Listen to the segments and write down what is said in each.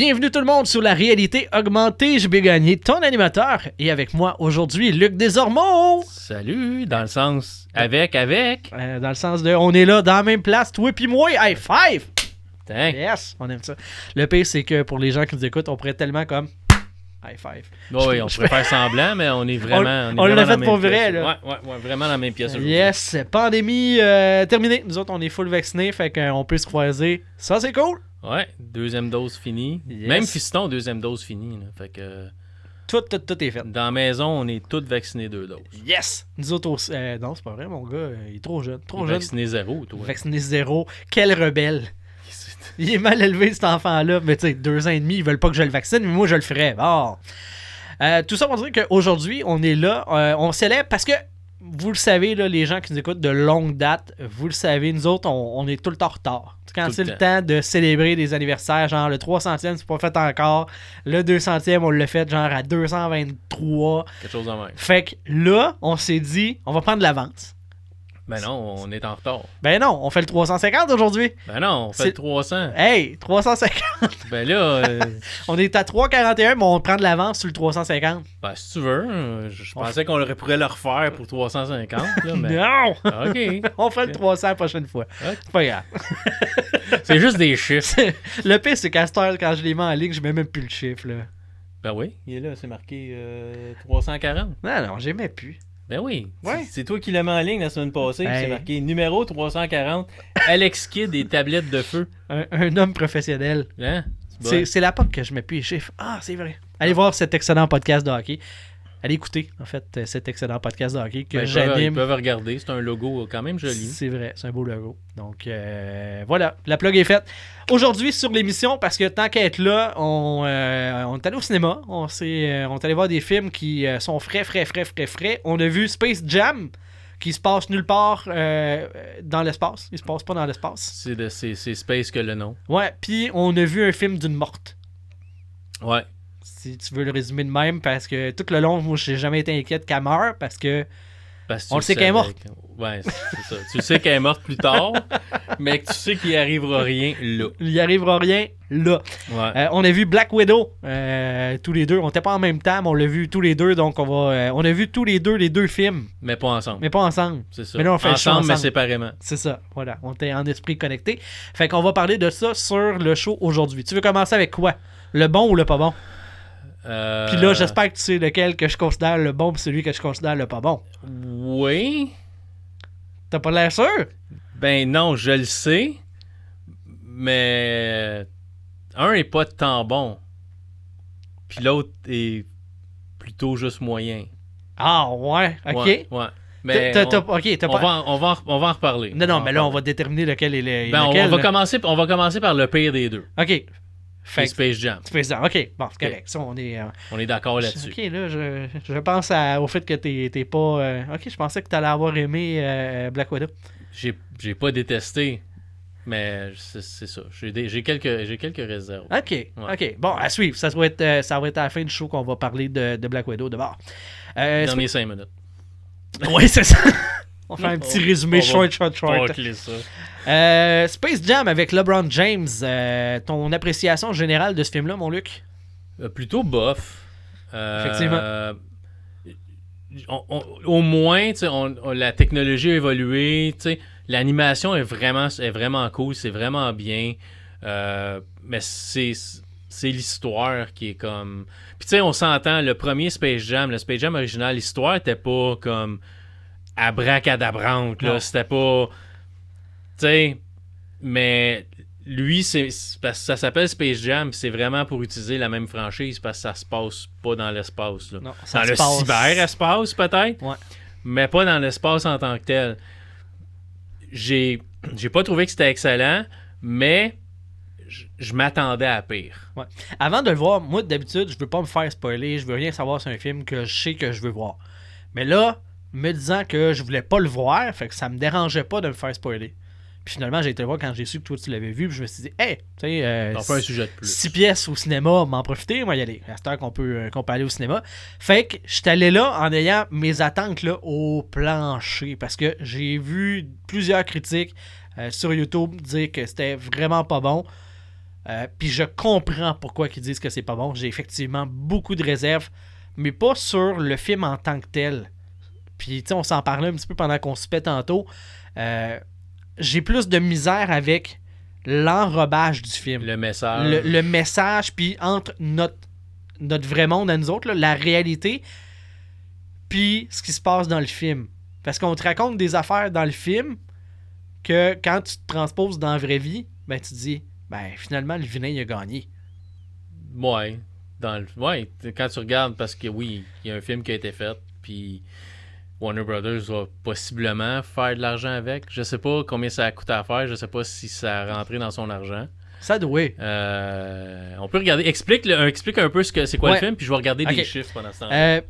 Bienvenue tout le monde sur la réalité augmentée. Je vais gagner ton animateur. Et avec moi aujourd'hui, Luc Desormeaux. Salut, dans le sens avec, avec. Euh, dans le sens de on est là dans la même place, toi puis moi. High five! Yes, on aime ça. Le pire, c'est que pour les gens qui nous écoutent, on pourrait tellement comme high five. oui, on je pourrait faire semblant, mais on est vraiment. On- on l'a fait pour vrai, pièce. là. Ouais, ouais, ouais, vraiment dans la même pièce aujourd'hui. Yes, pandémie euh, terminée. Nous autres, on est full vaccinés, fait qu'on peut se croiser. Ça, c'est cool. Ouais, deuxième dose finie. Yes. Même fiston, deuxième dose finie. là. Fait que Tout, tout, tout est fait. dans la maison, on est tous vaccinés deux doses. Yes! Nous autres aussi. euh, non, c'est pas vrai, mon gars. euh, Il est trop jeune. Trop jeune. Vacciné zéro, toi. Vacciné zéro. Quel rebelle. Il est mal élevé, cet enfant-là. Mais tu sais, deux ans et demi, ils veulent pas que je le vaccine, mais moi, je le ferais. Bon. Euh, tout ça pour dire qu'aujourd'hui, on est là. euh, on célèbre parce que, vous le savez, là, les gens qui nous écoutent de longue date, vous le savez, nous autres, on, on est tout le temps en retard. Quand c'est le le temps de célébrer des anniversaires, genre le 300e, c'est pas fait encore. Le 200e, on l'a fait genre à 223. Quelque chose en même. Fait que là, on s'est dit, on va prendre l'avance. Ben non, on est en retard. Ben non, on fait le 350 aujourd'hui. Ben non, on fait C'est- le 300. Hey, 350. Ben là, euh, On est à 341, mais on prend de l'avance sur le 350. ben, si tu veux, euh, je On pensais qu'on aurait- pourrait le refaire pour 350. Là, mais... Non! OK. on fait le 300 la prochaine fois. C'est pas grave. C'est juste des chiffres. le pire, c'est qu'à quand je les mets en ligne, je mets même plus le chiffre. Là. Ben oui, il est là, c'est marqué euh, 340. Non, non, j'aimais plus. Ben oui. Ouais. C'est- toi qui l'as mis en ligne la semaine passée. C'est marqué numéro 340. Alex Kidd et tablettes de feu. Un, un homme professionnel. Hein? C'est bon. la POC que je mets plus les chiffres. Ah, c'est vrai. Allez voir cet excellent podcast de hockey. Allez écouter, en fait, euh, cet excellent podcast de hockey que Ben, peuvent, ils j'anime. peuvent regarder. C'est un logo quand même joli. C'est vrai, c'est un beau logo. Donc euh, voilà, la plug est faite. Aujourd'hui sur l'émission, parce que tant qu'à être là, on, euh, on est allé au cinéma. On, euh, on est allé voir des films qui sont frais, frais, frais, frais, frais. On a vu Space Jam, qui se passe nulle part euh, dans l'espace. Il se passe pas dans l'espace. C'est de- c'est c'est Space que le nom. Ouais, puis on a vu un film d'une morte. Ouais. Si tu veux le résumer de même, parce que tout le long, moi, j'ai jamais été inquiète qu'elle meure, parce que Parce que On le sait qu'elle est morte. Ouais, c'est ça. Tu sais qu'elle est morte plus tard, mais que tu sais qu'il arrivera rien là. il y arrivera rien là. Ouais. Euh, on a vu Black Widow euh, tous les deux. On n'était pas en même temps, mais on l'a vu tous les deux. Donc on va, euh, on a vu tous les deux les deux films, Mais pas ensemble. mais pas ensemble. C'est ça. mais là, on fait le show ensemble, mais ensemble. séparément. C'est ça. Voilà, on était en esprit connecté. Fait qu'on va parler de ça sur le show aujourd'hui. Tu veux commencer avec quoi? Le bon ou le pas bon? Euh, Puis là, j'espère que tu sais lequel que je considère le bon, puis celui que je considère le pas bon. Oui. T'as pas l'air sûr? Ben non, je le sais. Mais un est pas tant bon. Puis l'autre est plutôt juste moyen. Ah ouais, ok. Ouais. ouais. Mais on, t'as- ok, t'as on va, en- on, va, on va en reparler. Non, non, mais là, on va déterminer lequel est le. Ben, on, lequel, on va là. commencer, on va commencer par le pire des deux. Ok. Fait Space Jam. fais ça. Ok, bon, c'est correct. Ça, on est. euh, On est d'accord là-dessus. Ok, là, je, je pense à- au fait que t'es t'es pas. euh, ok, je pensais que t'allais avoir aimé euh, Black Widow. J'ai j'ai pas détesté, mais c'est c'est ça. J'ai des- j'ai quelques, j'ai quelques réserves. Ok, ok. Bon, à suivre. Ça va être, ça va être à la fin du show qu'on va parler de, de Black Widow d'abord. Euh, Derniers 5 minutes. oui, c'est ça. On fait un petit On- résumé short, short, short. Euh, Space Jam avec LeBron James. euh, ton appréciation générale de ce film-là, mon Luc? Euh, plutôt bof. Effectivement. on- on- au moins, on- la technologie a évolué. L'animation est vraiment, est vraiment cool, c'est vraiment bien. Mais c'est c'est l'histoire qui est comme. Puis tu sais, on s'entend, le premier Space Jam, le Space Jam original, l'histoire était pas comme abracadabrante. Là. C'était pas. Tu sais, mais lui, c'est parce que ça s'appelle Space Jam, c'est vraiment pour utiliser la même franchise parce que ça se passe pas dans l'espace. là. Non, ça Dans se le passe- cyberespace, peut-être, Ouais. mais pas dans l'espace en tant que tel. J'ai j'ai pas trouvé que c'était excellent, mais je je m'attendais à pire. Avant de le voir, moi d'habitude, je veux pas me faire spoiler, je veux rien savoir sur un film que je sais que je veux voir. Mais là, me disant que je voulais pas le voir, fait que ça me dérangeait pas de me faire spoiler. Puis finalement, j'ai été le voir quand j'ai su que toi tu l'avais vu, puis je me suis dit, hey, tu sais, euh, Donc, pas un sujet de plus. six pièces au cinéma, m'en profiter, moi y aller. À cette heure qu'on peut, euh, qu'on peut aller au cinéma. Fait que je suis allé là en ayant mes attentes là, au plancher parce que j'ai vu plusieurs critiques euh, sur YouTube dire que c'était vraiment pas bon. Euh, puis je comprends pourquoi ils disent que c'est pas bon. J'ai effectivement beaucoup de réserves, mais pas sur le film en tant que tel. Puis, tu sais, on s'en parlait un petit peu pendant qu'on se pète tantôt. Euh, j'ai plus de misère avec l'enrobage du film. Le message. Le, le message, puis entre notre, notre vrai monde à nous autres, là, la réalité, puis ce qui se passe dans le film. Parce qu'on te raconte des affaires dans le film que quand tu te transposes dans la vraie vie, ben tu te dis, ben finalement, le vilain, il a gagné. Ouais. Dans le... ouais, quand tu regardes, parce que oui, il y a un film qui a été fait, puis Warner Brothers va possiblement faire de l'argent avec. Je sais pas combien ça a coûté à faire, je sais pas si ça a rentré dans son argent. Ça doit. Euh, on peut regarder. Explique, le- explique un peu ce que c'est quoi Ouais. le film, puis je vais regarder Ok. des chiffres pendant ce temps Euh,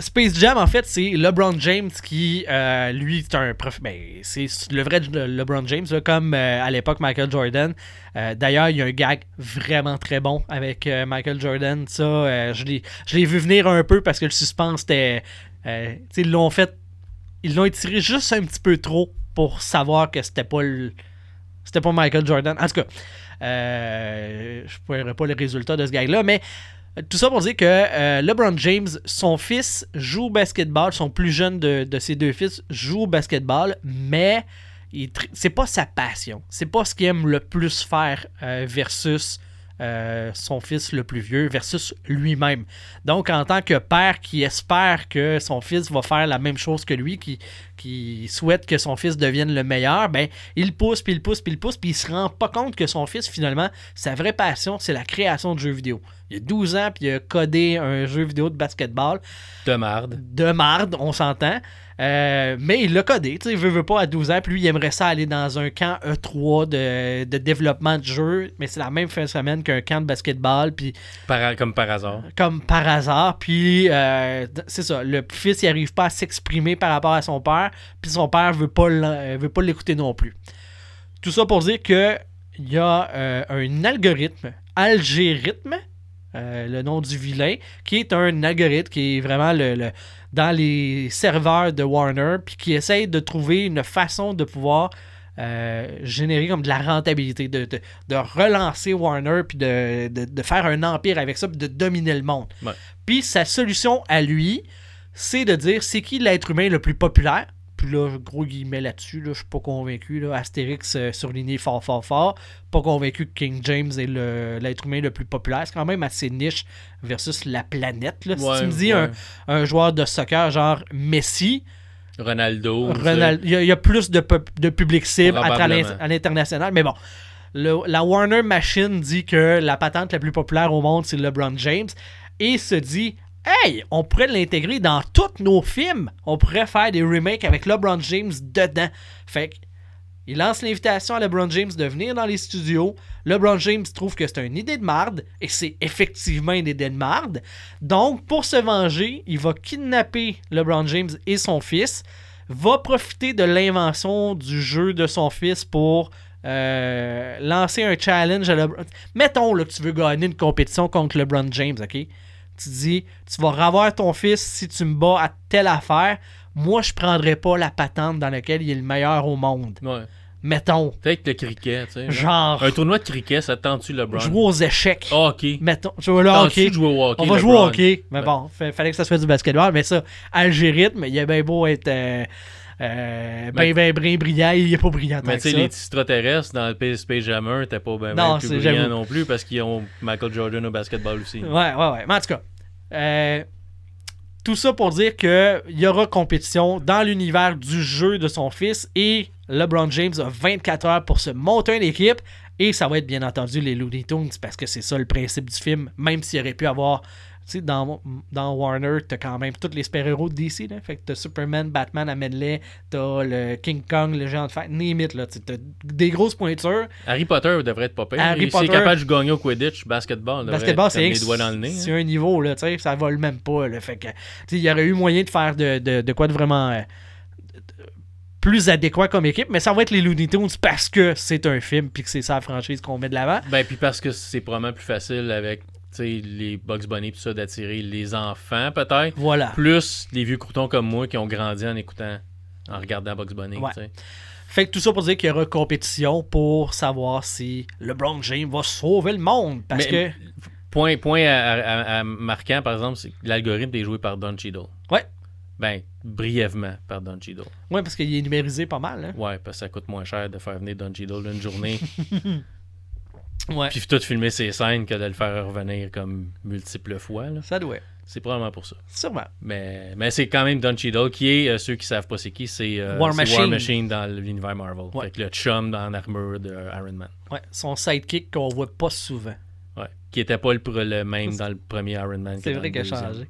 Space Jam, en fait, c'est LeBron James qui, euh, lui, c'est un prof. Ben, c'est le vrai Le- LeBron James, là, comme euh, à l'époque Michael Jordan. D'ailleurs, il y a un gag vraiment très bon avec Michael Jordan. Ça, je l'ai vu venir un peu parce que le suspense était. Euh, ils l'ont fait. Ils l'ont étiré juste un petit peu trop pour savoir que c'était pas le. C'était pas Michael Jordan. En tout cas, euh, je ne pourrais pas le résultat de ce gag-là, mais euh, tout ça pour dire que LeBron James, son fils joue au basketball, son plus jeune de, ses deux fils joue au basketball, mais c'est pas sa passion. C'est pas ce qu'il aime le plus faire versus euh, son fils le plus vieux, versus lui-même. Donc, en tant que père qui espère que son fils va faire la même chose que lui, qui, qui souhaite que son fils devienne le meilleur, ben, il pousse, puis il pousse, puis il pousse, puis il se rend pas compte que son fils, finalement, sa vraie passion, c'est la création de jeux vidéo. Il a 12 ans, puis il a codé un jeu vidéo de basketball De marde. de marde, on s'entend. Euh, mais il l'a codé, tu sais, il veut, veut pas à 12 ans, puis lui, il aimerait ça aller dans un camp E3 de, de développement de jeu, mais c'est la même fin de semaine qu'un camp de basketball, puis Par- comme par hasard. comme par hasard, puis euh, c'est ça, le fils, il arrive pas à s'exprimer par rapport à son père, puis son père veut pas euh, veut pas l'écouter non plus. Tout ça pour dire que il y a euh, un algorithme, euh, le nom du vilain, qui est un algorithme qui est vraiment le, le- dans les serveurs de Warner, puis qui essaye de trouver une façon de pouvoir euh, générer comme de la rentabilité, de, de- de relancer Warner, puis de, de- de faire un empire avec ça, puis de dominer le monde. Puis sa solution à lui, c'est de dire c'est qui l'être humain le plus populaire? Puis là, gros guillemets là-dessus, là, je suis pas convaincu. Là. Astérix euh, surligné fort, fort, fort. Pas convaincu que King James est l'être humain le plus populaire. C'est quand même assez niche versus la planète. Là. Si tu me dis ouais. un, un joueur de soccer genre Messi, Ronaldo. il y, a- il y a plus de, pub- de public cible à, l'international. Mais bon, le- la Warner Machine dit que la patente la plus populaire au monde, c'est LeBron James. Et se dit, hey, on pourrait l'intégrer dans tous nos films. On pourrait faire des remakes avec LeBron James dedans. Fait que, il lance l'invitation à LeBron James de venir dans les studios. LeBron James trouve que c'est une idée de marde, et c'est effectivement une idée de marde. Donc, pour se venger, il va kidnapper LeBron James et son fils, va profiter de l'invention du jeu de son fils pour euh, lancer un challenge à LeBron. Mettons là, que tu veux gagner une compétition contre LeBron James, ok? Tu dis, tu vas revoir ton fils si tu me bats à telle affaire. Moi, je prendrais pas la patente dans laquelle il est le meilleur au monde. Ouais. Mettons. Peut-être le cricket, tu sais. Genre, Un tournoi de cricket, ça te tente-tu, LeBron? jouer aux échecs. Ah, ok. Mettons, jouer de jouer au hockey, On va jouer au hockey. Mais Ouais. bon, fa- fallait que ça soit du basketball. Mais ça, algorithme, il est bien beau être euh, ben, ben, ben brillant. Il est pas brillant Mais tu sais, les extraterrestres dans le Space Jammer, t'es pas ben, Non, plus brillant non plus parce qu'ils ont Michael Jordan au basketball aussi. Ouais, ouais, ouais. Mais en tout cas, euh, tout ça pour dire qu'il y aura compétition dans l'univers du jeu de son fils et LeBron James a 24 heures pour se monter une équipe et ça va être bien entendu les Looney Tunes parce que c'est ça le principe du film, même s'il aurait pu avoir. Sais, dans, dans Warner, t'as quand même tous les super-héros de DC. Là. Fait que t'as Superman, Batman, Amenley, t'as le King Kong, le géant de fer, name it, là. T'as des grosses pointures. Harry Potter devrait être pas pire. Harry S'il Potter- est capable de gagner au Quidditch, basketball, Basketball, c'est les doigts dans le nez. C'est hein. un niveau, là, tu sais, ça vole même pas. Là, fait que, tu sais, il y aurait eu moyen de faire de, de, de quoi de vraiment euh, plus adéquat comme équipe, mais ça va être les Looney Tunes parce que c'est un film puis que c'est ça la franchise qu'on met de l'avant. Ben, puis parce que c'est probablement plus facile avec les Bugs Bunny tout ça d'attirer les enfants, peut-être. Voilà. Plus les vieux croutons comme moi qui ont grandi en écoutant en regardant Bugs Bunny. Ouais. Fait que tout ça pour dire qu'il y aura compétition pour savoir si LeBron James va sauver le monde. Parce Mais- que. Point, point à, à- à marquant, par exemple, c'est que l'algorithme est joué par Don Cheadle. Ouais. Ben, brièvement par Don Cheadle. Ouais, parce qu'il est numérisé pas mal. Hein? Ouais, parce que ça coûte moins cher de faire venir Don Cheadle une journée, Ouais. puis tout filmer ses scènes que de le faire revenir comme multiples fois. là. Ça doit. être. C'est probablement pour ça. Sûrement. Mais, mais c'est quand même Don Cheadle qui est, euh, ceux qui savent pas c'est qui, c'est euh, War Machine. dans l'univers Marvel. Ouais. Fait que le chum dans l'armure de Iron Man. Ouais. Son sidekick qu'on voit pas souvent. Ouais. Qui était pas le, le même dans le premier Iron Man. C'est vrai qu'il a changé.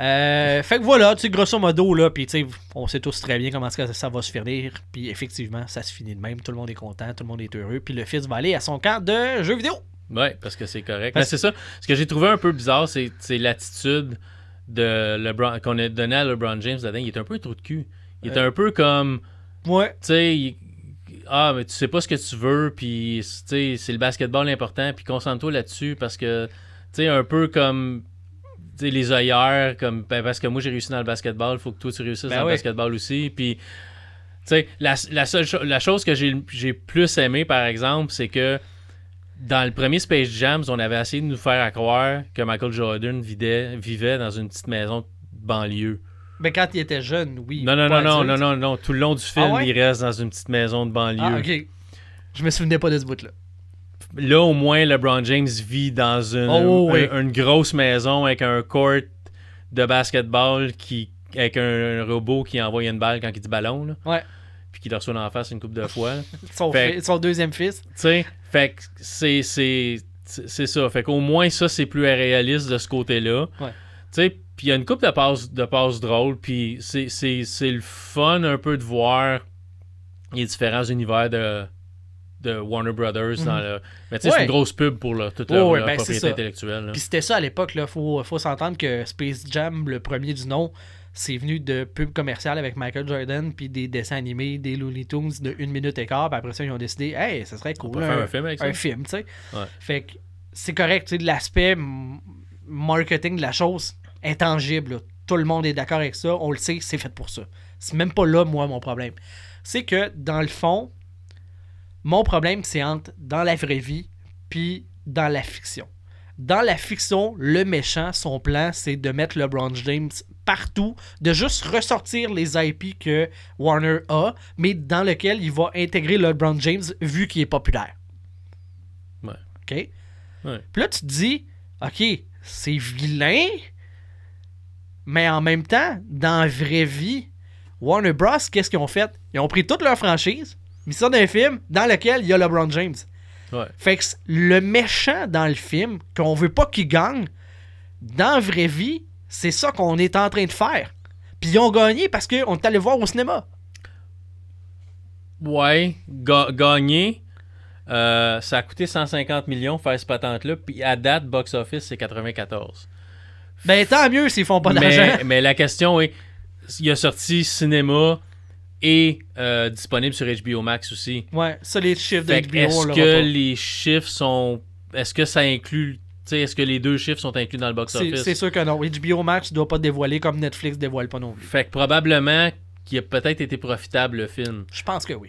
Euh, fait que voilà, tu sais, grosso modo, là, puis tu sais, on sait tous très bien comment ça, ça va se finir, puis effectivement, ça se finit de même, tout le monde est content, tout le monde est heureux, puis le fils va aller à son camp de jeux vidéo. Ouais, parce que c'est correct. Parce- Mais c'est ça. Ce que j'ai trouvé un peu bizarre, c'est l'attitude de LeBron qu'on a donné à LeBron James là-dedans. Il est un peu trop de cul. Il est Euh. un peu comme, Ouais. tu sais, il- ah, mais tu sais pas ce que tu veux, puis tu sais, c'est le basketball important, puis concentre-toi là-dessus parce que, tu sais, un peu comme. Sais, les œillères, comme ben, parce que moi j'ai réussi dans le basketball, il faut que toi tu réussisses Ben dans oui. le basketball aussi. Puis, tu sais, la, la seule cho- la chose que j'ai j'ai plus aimé, par exemple, c'est que dans le premier Space Jam, on avait essayé de nous faire croire que Michael Jordan vidait- vivait dans une petite maison de banlieue. Mais quand il était jeune, oui. Non, non, non, non, non, non, non. Tout le long du film, Ah ouais? il reste dans une petite maison de banlieue. Ah, ok. Je me souvenais pas de ce bout-là. Là, au moins, LeBron James vit dans une, Oh, oui. une grosse maison avec un court de basketball qui, avec un, un robot qui envoie une balle quand il dit ballon, là, Ouais. puis qui le reçoit en face une couple de fois. Son, Fait- fi- son deuxième fils. Tu sais, fait que c'est c'est ça. Fait qu'au moins ça c'est plus réaliste de ce côté-là. Ouais. Tu sais, puis il y a une couple de passes de passes drôles, puis c'est c'est c'est le fun un peu de voir les différents univers de de Warner Brothers dans le mais tu sais c'est Mhm. Une grosse pub pour là, toute leur, ouais, leur ben, propriété intellectuelle. là. Puis c'était ça à l'époque, là. Faut, faut s'entendre que Space Jam, le premier du nom, c'est venu de pub commerciale avec Michael Jordan, puis des dessins animés, des Looney Tunes de une minute et quart, puis après ça, ils ont décidé, hey, ça serait On cool. peut faire un film avec ça. un film, tu sais. Ouais. Fait que c'est correct, tu sais, de l'aspect marketing de la chose, intangible. là. Tout le monde est d'accord avec ça, on le sait, c'est fait pour ça. C'est même pas là, moi, mon problème. C'est que, dans le fond, mon problème, c'est entre dans la vraie vie puis dans la fiction. Dans la fiction, le méchant, son plan, c'est de mettre LeBron James partout, de juste ressortir les IP que Warner a, mais dans lequel il va intégrer LeBron James vu qu'il est populaire. Ouais. OK? Ouais. Puis là, tu te dis, OK, c'est vilain, mais en même temps, dans la vraie vie, Warner Bros., qu'est-ce qu'ils ont fait? Ils ont pris toute leur franchise, mis ça dans un film dans lequel il y a LeBron James. Ouais. Fait que le méchant dans le film, qu'on veut pas qu'il gagne, dans la vraie vie, c'est ça qu'on est en train de faire. Puis ils ont gagné parce qu'on est allé voir au cinéma. Ouais, ga- gagner euh, ça a coûté 150 millions faire ce patente-là, puis à date, box office, c'est 94. Ben tant mieux s'ils font pas d'argent. mais, mais la question est, il a sorti cinéma et euh, disponible sur HBO Max aussi. Ouais, ça, les chiffres de Fait que HBO, est-ce que les chiffres sont... Est-ce que ça inclut... tu sais, Est-ce que les deux chiffres sont inclus dans le C'est box-office? c'est sûr que non. HBO Max doit pas dévoiler comme Netflix dévoile pas non plus. Fait que probablement qu'il a peut-être été profitable, le film. Je pense que oui.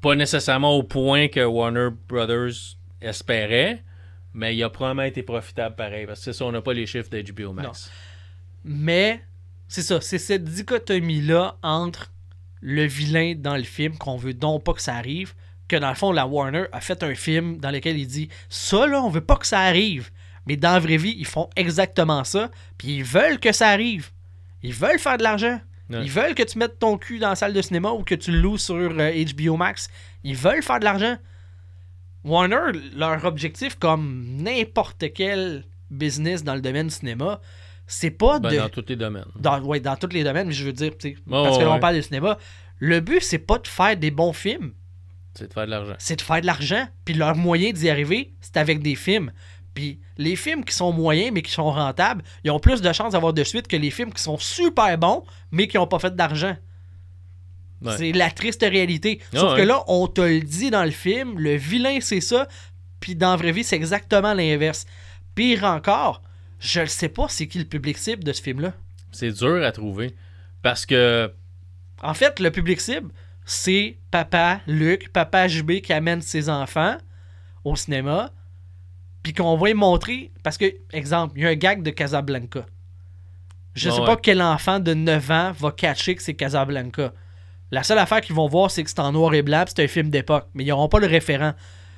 Pas nécessairement au point que Warner Brothers espérait, mais il a probablement été profitable pareil. Parce que c'est ça, on n'a pas les chiffres de HBO Max. Mais c'est ça, c'est cette dichotomie-là entre le vilain dans le film, qu'on veut donc pas que ça arrive, que dans le fond, la Warner a fait un film dans lequel il dit Ça là, on veut pas que ça arrive. Mais dans la vraie vie, ils font exactement ça, puis ils veulent que ça arrive. Ils veulent faire de l'argent. Ouais. Ils veulent que tu mettes ton cul dans la salle de cinéma ou que tu le loues sur euh, HBO Max. Ils veulent faire de l'argent. Warner, leur objectif, comme n'importe quel business dans le domaine du cinéma, c'est pas Ben, de. Dans tous les domaines. Dans, ouais, dans tous les domaines, mais je veux dire, Oh, parce que là, on ouais. parle de cinéma. Le but, c'est pas de faire des bons films, C'est de faire de l'argent. c'est de faire de l'argent. Puis leur moyen d'y arriver, c'est avec des films. Puis les films qui sont moyens, mais qui sont rentables, ils ont plus de chances d'avoir de suite que les films qui sont super bons, mais qui n'ont pas fait d'argent. Ouais. C'est la triste réalité. Sauf ouais. que là, on te le dit dans le film, le vilain, c'est ça. Puis dans la vraie vie, c'est exactement l'inverse. Pire encore, je ne sais pas c'est qui le public cible de ce film-là. C'est dur à trouver. Parce que En fait, le public cible, c'est papa Luc, papa JB qui amène ses enfants au cinéma, puis qu'on va y montrer. Parce que, exemple, il y a un gag de Casablanca. Je Ah sais ouais. pas quel enfant de 9 ans va catcher que c'est Casablanca. La seule affaire qu'ils vont voir, c'est que c'est en noir et blanc, c'est un film d'époque. Mais ils n'auront pas le référent.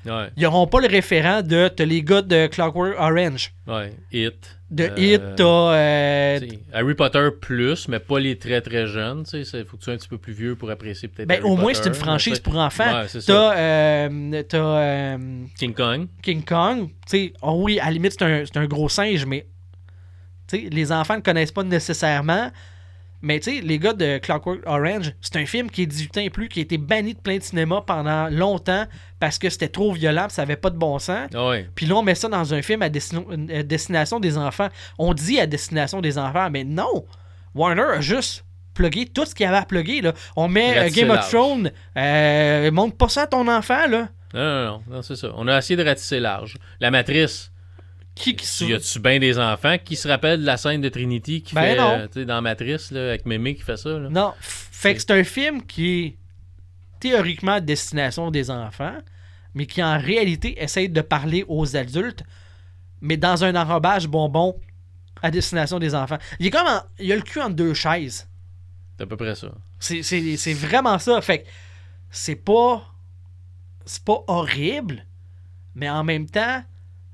Ouais, Ils n'auront pas le référent de t'as les gars de Clockwork Orange. ouais. Hit. De Euh, Hit, t'as. euh, tu sais, Harry Potter plus, mais pas les très très jeunes. Il faut que tu sois un petit peu plus vieux pour apprécier peut-être. ben, Harry au moins, c'est une franchise pour enfants. Ouais. T'as. euh, t'as, euh, King Kong. King Kong, oh oui, à la limite, c'est un, c'est un gros singe, mais tu sais, les enfants ne connaissent pas nécessairement. Mais tu sais, les gars de Clockwork Orange, c'est un film qui est 18 ans et plus, qui a été banni de plein de cinéma pendant longtemps parce que c'était trop violent, ça avait pas de bon sens. Ah. Puis là, on met ça dans un film à, destination des enfants. On dit à destination des enfants, mais non! Warner a juste plugué tout ce qu'il y avait à plugger. Là. On met euh, Game of. Thrones, euh, montre pas ça à ton enfant, là. Non, non, non, non, c'est ça. On a essayé de ratisser large. La matrice, Qui qui y a-tu bien des enfants qui se rappellent de la scène de Trinity qui Ben fait, euh, dans Matrice, là, avec Mémé qui fait ça? Là? Non, fait que c'est un film qui est théoriquement à destination des enfants, mais qui en réalité essaye de parler aux adultes, mais dans un enrobage bonbon à destination des enfants. Il est comme en- il a le cul entre deux chaises. C'est à peu près ça. C'est vraiment ça. Fait que c'est pas. C'est pas horrible, mais en même temps,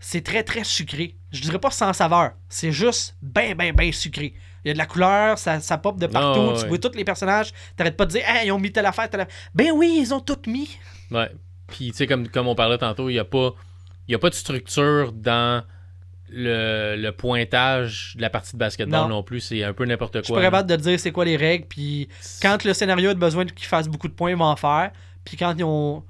c'est très très sucré. Je dirais pas sans saveur. C'est juste ben ben ben sucré. Il y a de la couleur, ça, ça pop de partout. Ah, ouais, tu vois tous les personnages. T'arrêtes pas de dire, hey, ils ont mis telle affaire, telle affaire. Ben oui, ils ont tout mis. Ouais. Puis, tu sais, comme, comme on parlait tantôt, il n'y a, pas- il y a pas de structure dans le, le pointage de la partie de basketball Non. non, plus. C'est un peu n'importe Je suis quoi. pas capable de dire c'est quoi les règles. Puis quand le scénario a besoin qu'ils fassent beaucoup de points, ils vont en faire. Puis quand ils ont.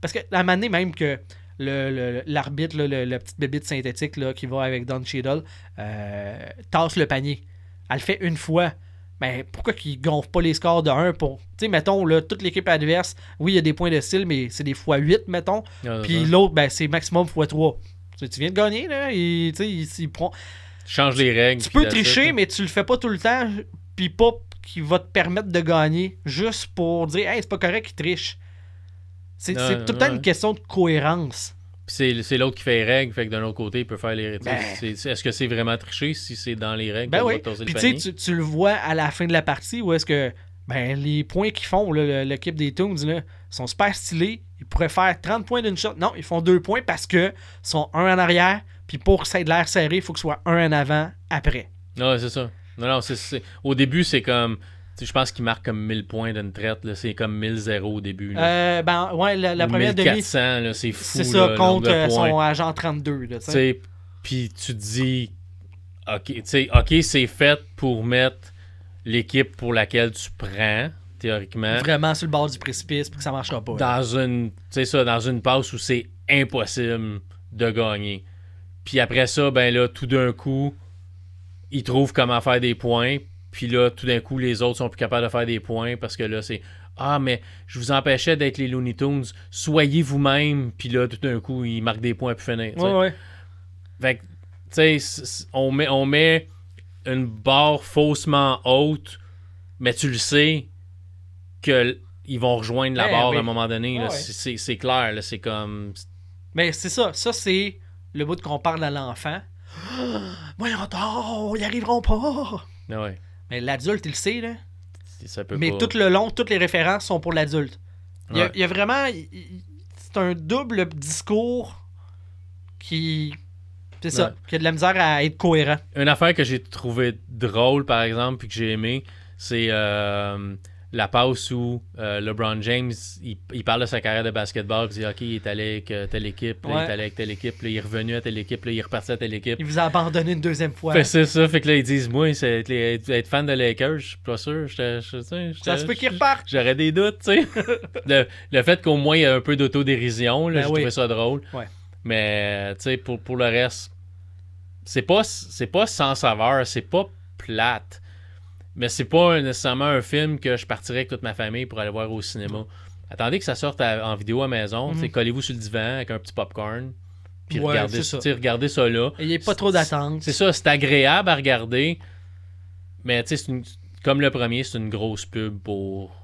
Parce que la manée même que le- le- l'arbitre, là, le, la petite bébite synthétique là, qui va avec Don Cheadle, euh, tasse le panier. Elle le fait une fois. Mais pourquoi qu'ils gonflent pas les scores de 1 pour. Tu sais, mettons, là, toute l'équipe adverse, oui, il y a des points de style, mais c'est des fois 8, mettons. Ah, Puis l'autre, ben, c'est maximum fois 3. Tu tu viens de gagner, là. Et, tu il- il prend- Change les règles. tu peux tricher, mais tu le fais pas tout le temps, puis pas qui va te permettre de gagner, juste pour dire, hey, c'est pas correct qu'il triche. C'est tout le temps une question de cohérence. Puis c'est, l'autre qui fait les règles, fait que d'un autre côté, il peut faire les. sais, Ben. est-ce que c'est vraiment triché si c'est dans les règles? Ben oui. le Puis tu tu, le vois à la fin de la partie où est-ce que ben, les points qu'ils font, l'équipe des Toons, là, sont super stylés. Ils pourraient faire 30 points d'une shot. Non, ils font 2 points parce que sont un en arrière, puis pour que ça ait de l'air serré, il faut que ce soit un en avant après. Non, c'est ça. Non, non, c'est- Au début, c'est comme. Je pense qu'il marque comme 1000 points d'une traite. Là. C'est comme 1000-0 au début. Là. Euh, ben, ouais, la, première demi, 1400, là, c'est fou. c'est là, ça, contre euh, son agent 32. Là, tu Tu sais. sais, Puis tu te dis, OK, c'est fait pour mettre l'équipe pour laquelle tu prends, théoriquement, vraiment sur le bord du précipice puis que ça marchera pas. dans une, tu sais ça, dans une passe où c'est impossible de gagner. Puis après ça, ben là, tout d'un coup, ils trouvent comment faire des points. Puis là, tout d'un coup, les autres sont plus capables de faire des points parce que là, c'est Ah, mais je vous empêchais d'être les Looney Tunes. Soyez vous-même. Puis là, tout d'un coup, ils marquent des points puis finir. Ouais, ouais. Fait que, tu sais, on met, on met une barre faussement haute, mais tu le sais qu'ils vont rejoindre la Ouais, barre à un moment donné. Ouais. C'est- clair, là, c'est comme. Mais c'est ça. Ça, c'est le bout qu'on parle à l'enfant. Voyons donc, ils arriveront pas. Ah Ouais, Mais l'adulte, il le sait, là. ça peut Mais pas. tout le long, toutes les références sont pour l'adulte. Il y a- Ouais. il y, a vraiment. C'est un double discours qui. C'est ça, Ouais. qui a de la misère à être cohérent. Une affaire que j'ai trouvé drôle, par exemple, puis que j'ai aimé, c'est euh, la passe où euh, LeBron James, il, il parle de sa carrière de basketball, puis il dit OK, il est allé avec euh, telle équipe, là, il est allé avec telle équipe, là, il est revenu à telle équipe, là, il est reparti à telle équipe. Il vous a abandonné une deuxième fois. Fait c'est ça, fait que là, ils disent, moi, c'est être, être- être fan de Lakers, je suis pas sûr. je- Ça se peut qu'il reparte. J'aurais des doutes, tu sais. le, le fait qu'au moins, il y a un peu d'autodérision, là, Ben j'ai oui. trouvé ça drôle. Ouais. Mais, tu sais, pour, pour le reste, c'est pas, c'est pas sans saveur, c'est pas plate. Mais c'est pas nécessairement un film que je partirais avec toute ma famille pour aller voir au cinéma. Attendez que ça sorte à- en vidéo à maison, Mhm. collez-vous sur le divan avec un petit popcorn, puis Ouais, regardez, ça. regardez ça là. Il n'y a pas trop d'attente. C'est ça, c'est agréable à regarder, mais tu sais, c'est une, comme le premier, c'est une grosse pub pour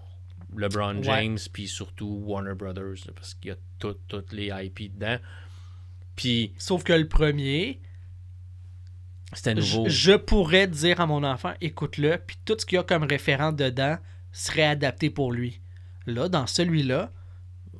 LeBron. James, puis surtout Warner Brothers, parce qu'il y a tout- toutes les IP dedans. Puis Sauf que le premier, c'était nouveau. je, je pourrais dire à mon enfant, écoute-le, puis tout ce qu'il y a comme référent dedans serait adapté pour lui. Là, dans celui-là,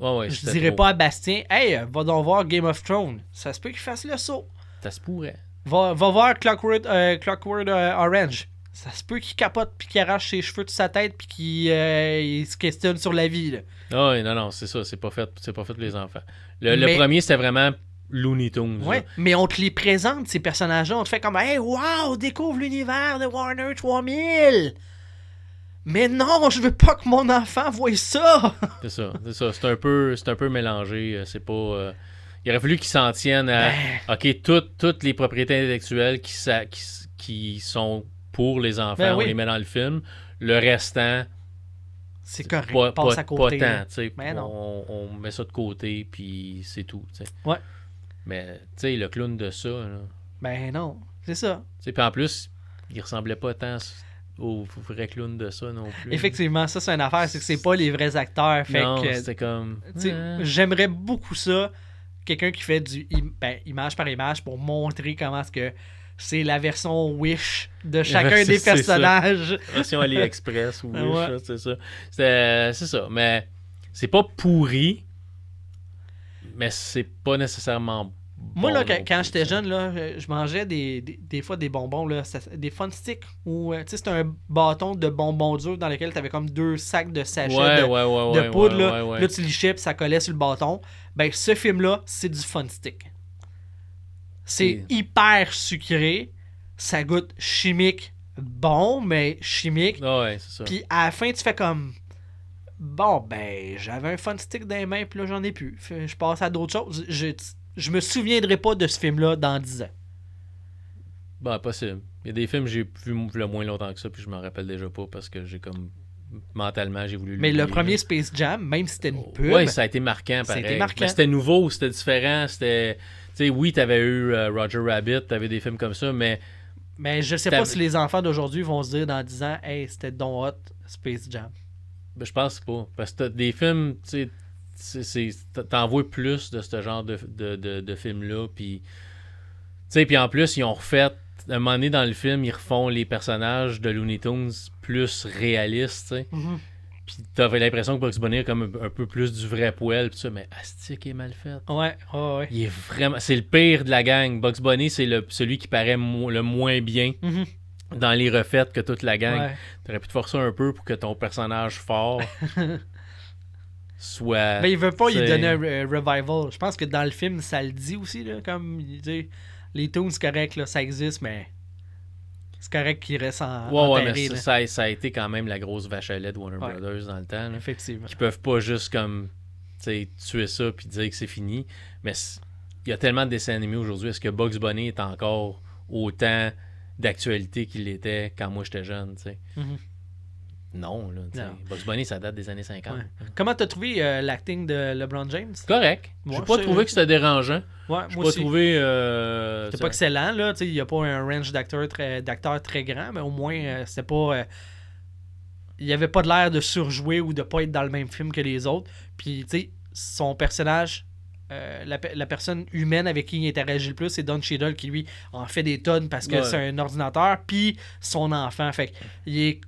Ouais, ouais, je dirais trop. pas à Bastien, hey, va donc voir Game of Thrones. Ça se peut qu'il fasse le saut. Ça se pourrait. Va, va voir Clockwork, euh, Clockwork, euh, Orange. Ça se peut qu'il capote puis qu'il arrache ses cheveux de sa tête puis qu'il euh, se questionne sur la vie. là. Ah non, non, c'est ça, c'est pas fait, c'est pas fait pour les enfants. Le, le premier, c'était vraiment Looney Tunes. là. Ouais, mais on te les présente, ces personnages-là. On te fait comme, hey, wow, découvre l'univers de Warner 3000. Mais non, je veux pas que mon enfant voie ça. C'est ça, c'est ça. C'est un peu, c'est un peu mélangé. euh, C'est pas. euh, Il aurait fallu qu'ils s'en tiennent à. Ben. Ok, toutes, toutes les propriétés intellectuelles qui, sa- qui, qui sont pour les enfants, Ben on les met dans le film. Le restant, C'est correct, pas, passe pas- à côté. pas tant. Ben non. on, on met ça de côté, puis c'est tout. Ouais. Mais, tu sais, le clown de ça. là, Ben non, c'est ça. Puis en plus, il ressemblait pas tant au vrai clown de ça non plus. Effectivement, ça, c'est une affaire, c'est que c'est pas les vrais acteurs. Fait non, c'était comme. Ah. j'aimerais beaucoup ça. Quelqu'un qui fait du im- ben, image par image pour montrer comment est-ce que c'est la version Wish de chacun des personnages. version AliExpress ou Wish, Ouais. c'est ça. C'est c'est ça. Mais c'est pas pourri, mais c'est pas nécessairement. Moi, bon là, quand, j'étais jeune, là, euh, je mangeais des, des, des fois des bonbons, là, des fun sticks. Ou, euh, tu sais, c'était un bâton de bonbons durs dans lequel tu avais comme deux sacs de sachets Ouais, de, ouais, ouais, de ouais, poudre. là. Là, tu lichais, puis ça collait sur le bâton. Ben, ce film-là, c'est du fun stick. C'est C'est- hyper sucré. Ça goûte chimique bon, mais chimique. Ah ouais, c'est ça. Puis à la fin, tu fais comme. Bon, ben, j'avais un fun stick dans les mains, puis là, j'en ai plus. Je passe à d'autres choses. Je, je me souviendrai pas de ce film-là dans 10 ans. Bah, possible. Il y a des films que j'ai vu le moins longtemps que ça, puis je m'en rappelle déjà pas parce que j'ai comme. Mentalement, j'ai voulu Mais le premier. Space Jam, même si c'était une pub, Ouais, ça a été marquant, pareil. C'était nouveau, c'était différent, c'était... Tu sais, oui, t'avais eu euh, Roger Rabbit, t'avais des films comme ça, mais mais je sais pas si les enfants d'aujourd'hui vont se dire dans 10 ans, hey, c'était Don Hot Space Jam. Ben, je pense pas. Parce que t'as des films, tu sais, t'en vois plus de ce genre de, de, de, de films-là. Puis, tu sais, puis en plus, ils ont refait, à un moment donné dans le film, ils refont les personnages de Looney Tunes plus réalistes, tu sais. Puis t'avais l'impression que Bugs Bunny a comme un, un peu plus du vrai poil, pis ça, mais Astic est mal fait. Ouais, ouais, ouais. Il est vraiment. C'est le pire de la gang. Bugs Bunny, c'est le, celui qui paraît mo- le moins bien Mhm. dans les refaites que toute la gang. Ouais. T'aurais pu te forcer un peu pour que ton personnage fort soit. Mais il veut pas lui donner un re- revival. Je pense que dans le film, ça le dit aussi, là, comme il dit, les Toons, c'est correct, là, ça existe, mais c'est correct qu'il reste en, Ouais, ouais, enterré, mais là. ça, ça a- ça a été quand même la grosse vache à lait de Warner Ouais. Brothers dans le temps. là. Effectivement. Qui peuvent pas juste comme tuer ça puis dire que c'est fini. Mais il y a tellement de dessins animés aujourd'hui. Est-ce que Bugs Bunny est encore autant d'actualité qu'il était quand moi j'étais jeune, tu sais? Mhm. Non, là. Non. Bugs Bunny, ça date des années 50. Ouais. Comment t'as trouvé euh, l'acting de LeBron James? Correct. J'ai Ouais, pas trouvé que c'était dérangeant. Ouais, moi pas aussi. trouvé. euh, C'était pas excellent, là. Il n'y a pas un range d'acteurs très, d'acteurs très grand, mais au moins, euh, c'était pas. euh, il avait pas de l'air de surjouer ou de pas être dans le même film que les autres. Puis, tu sais, son personnage, euh, la, la personne humaine avec qui il interagit le plus, c'est Don Cheadle qui, lui, en fait des tonnes parce que Ouais. c'est un ordinateur, puis son enfant. Fait il est.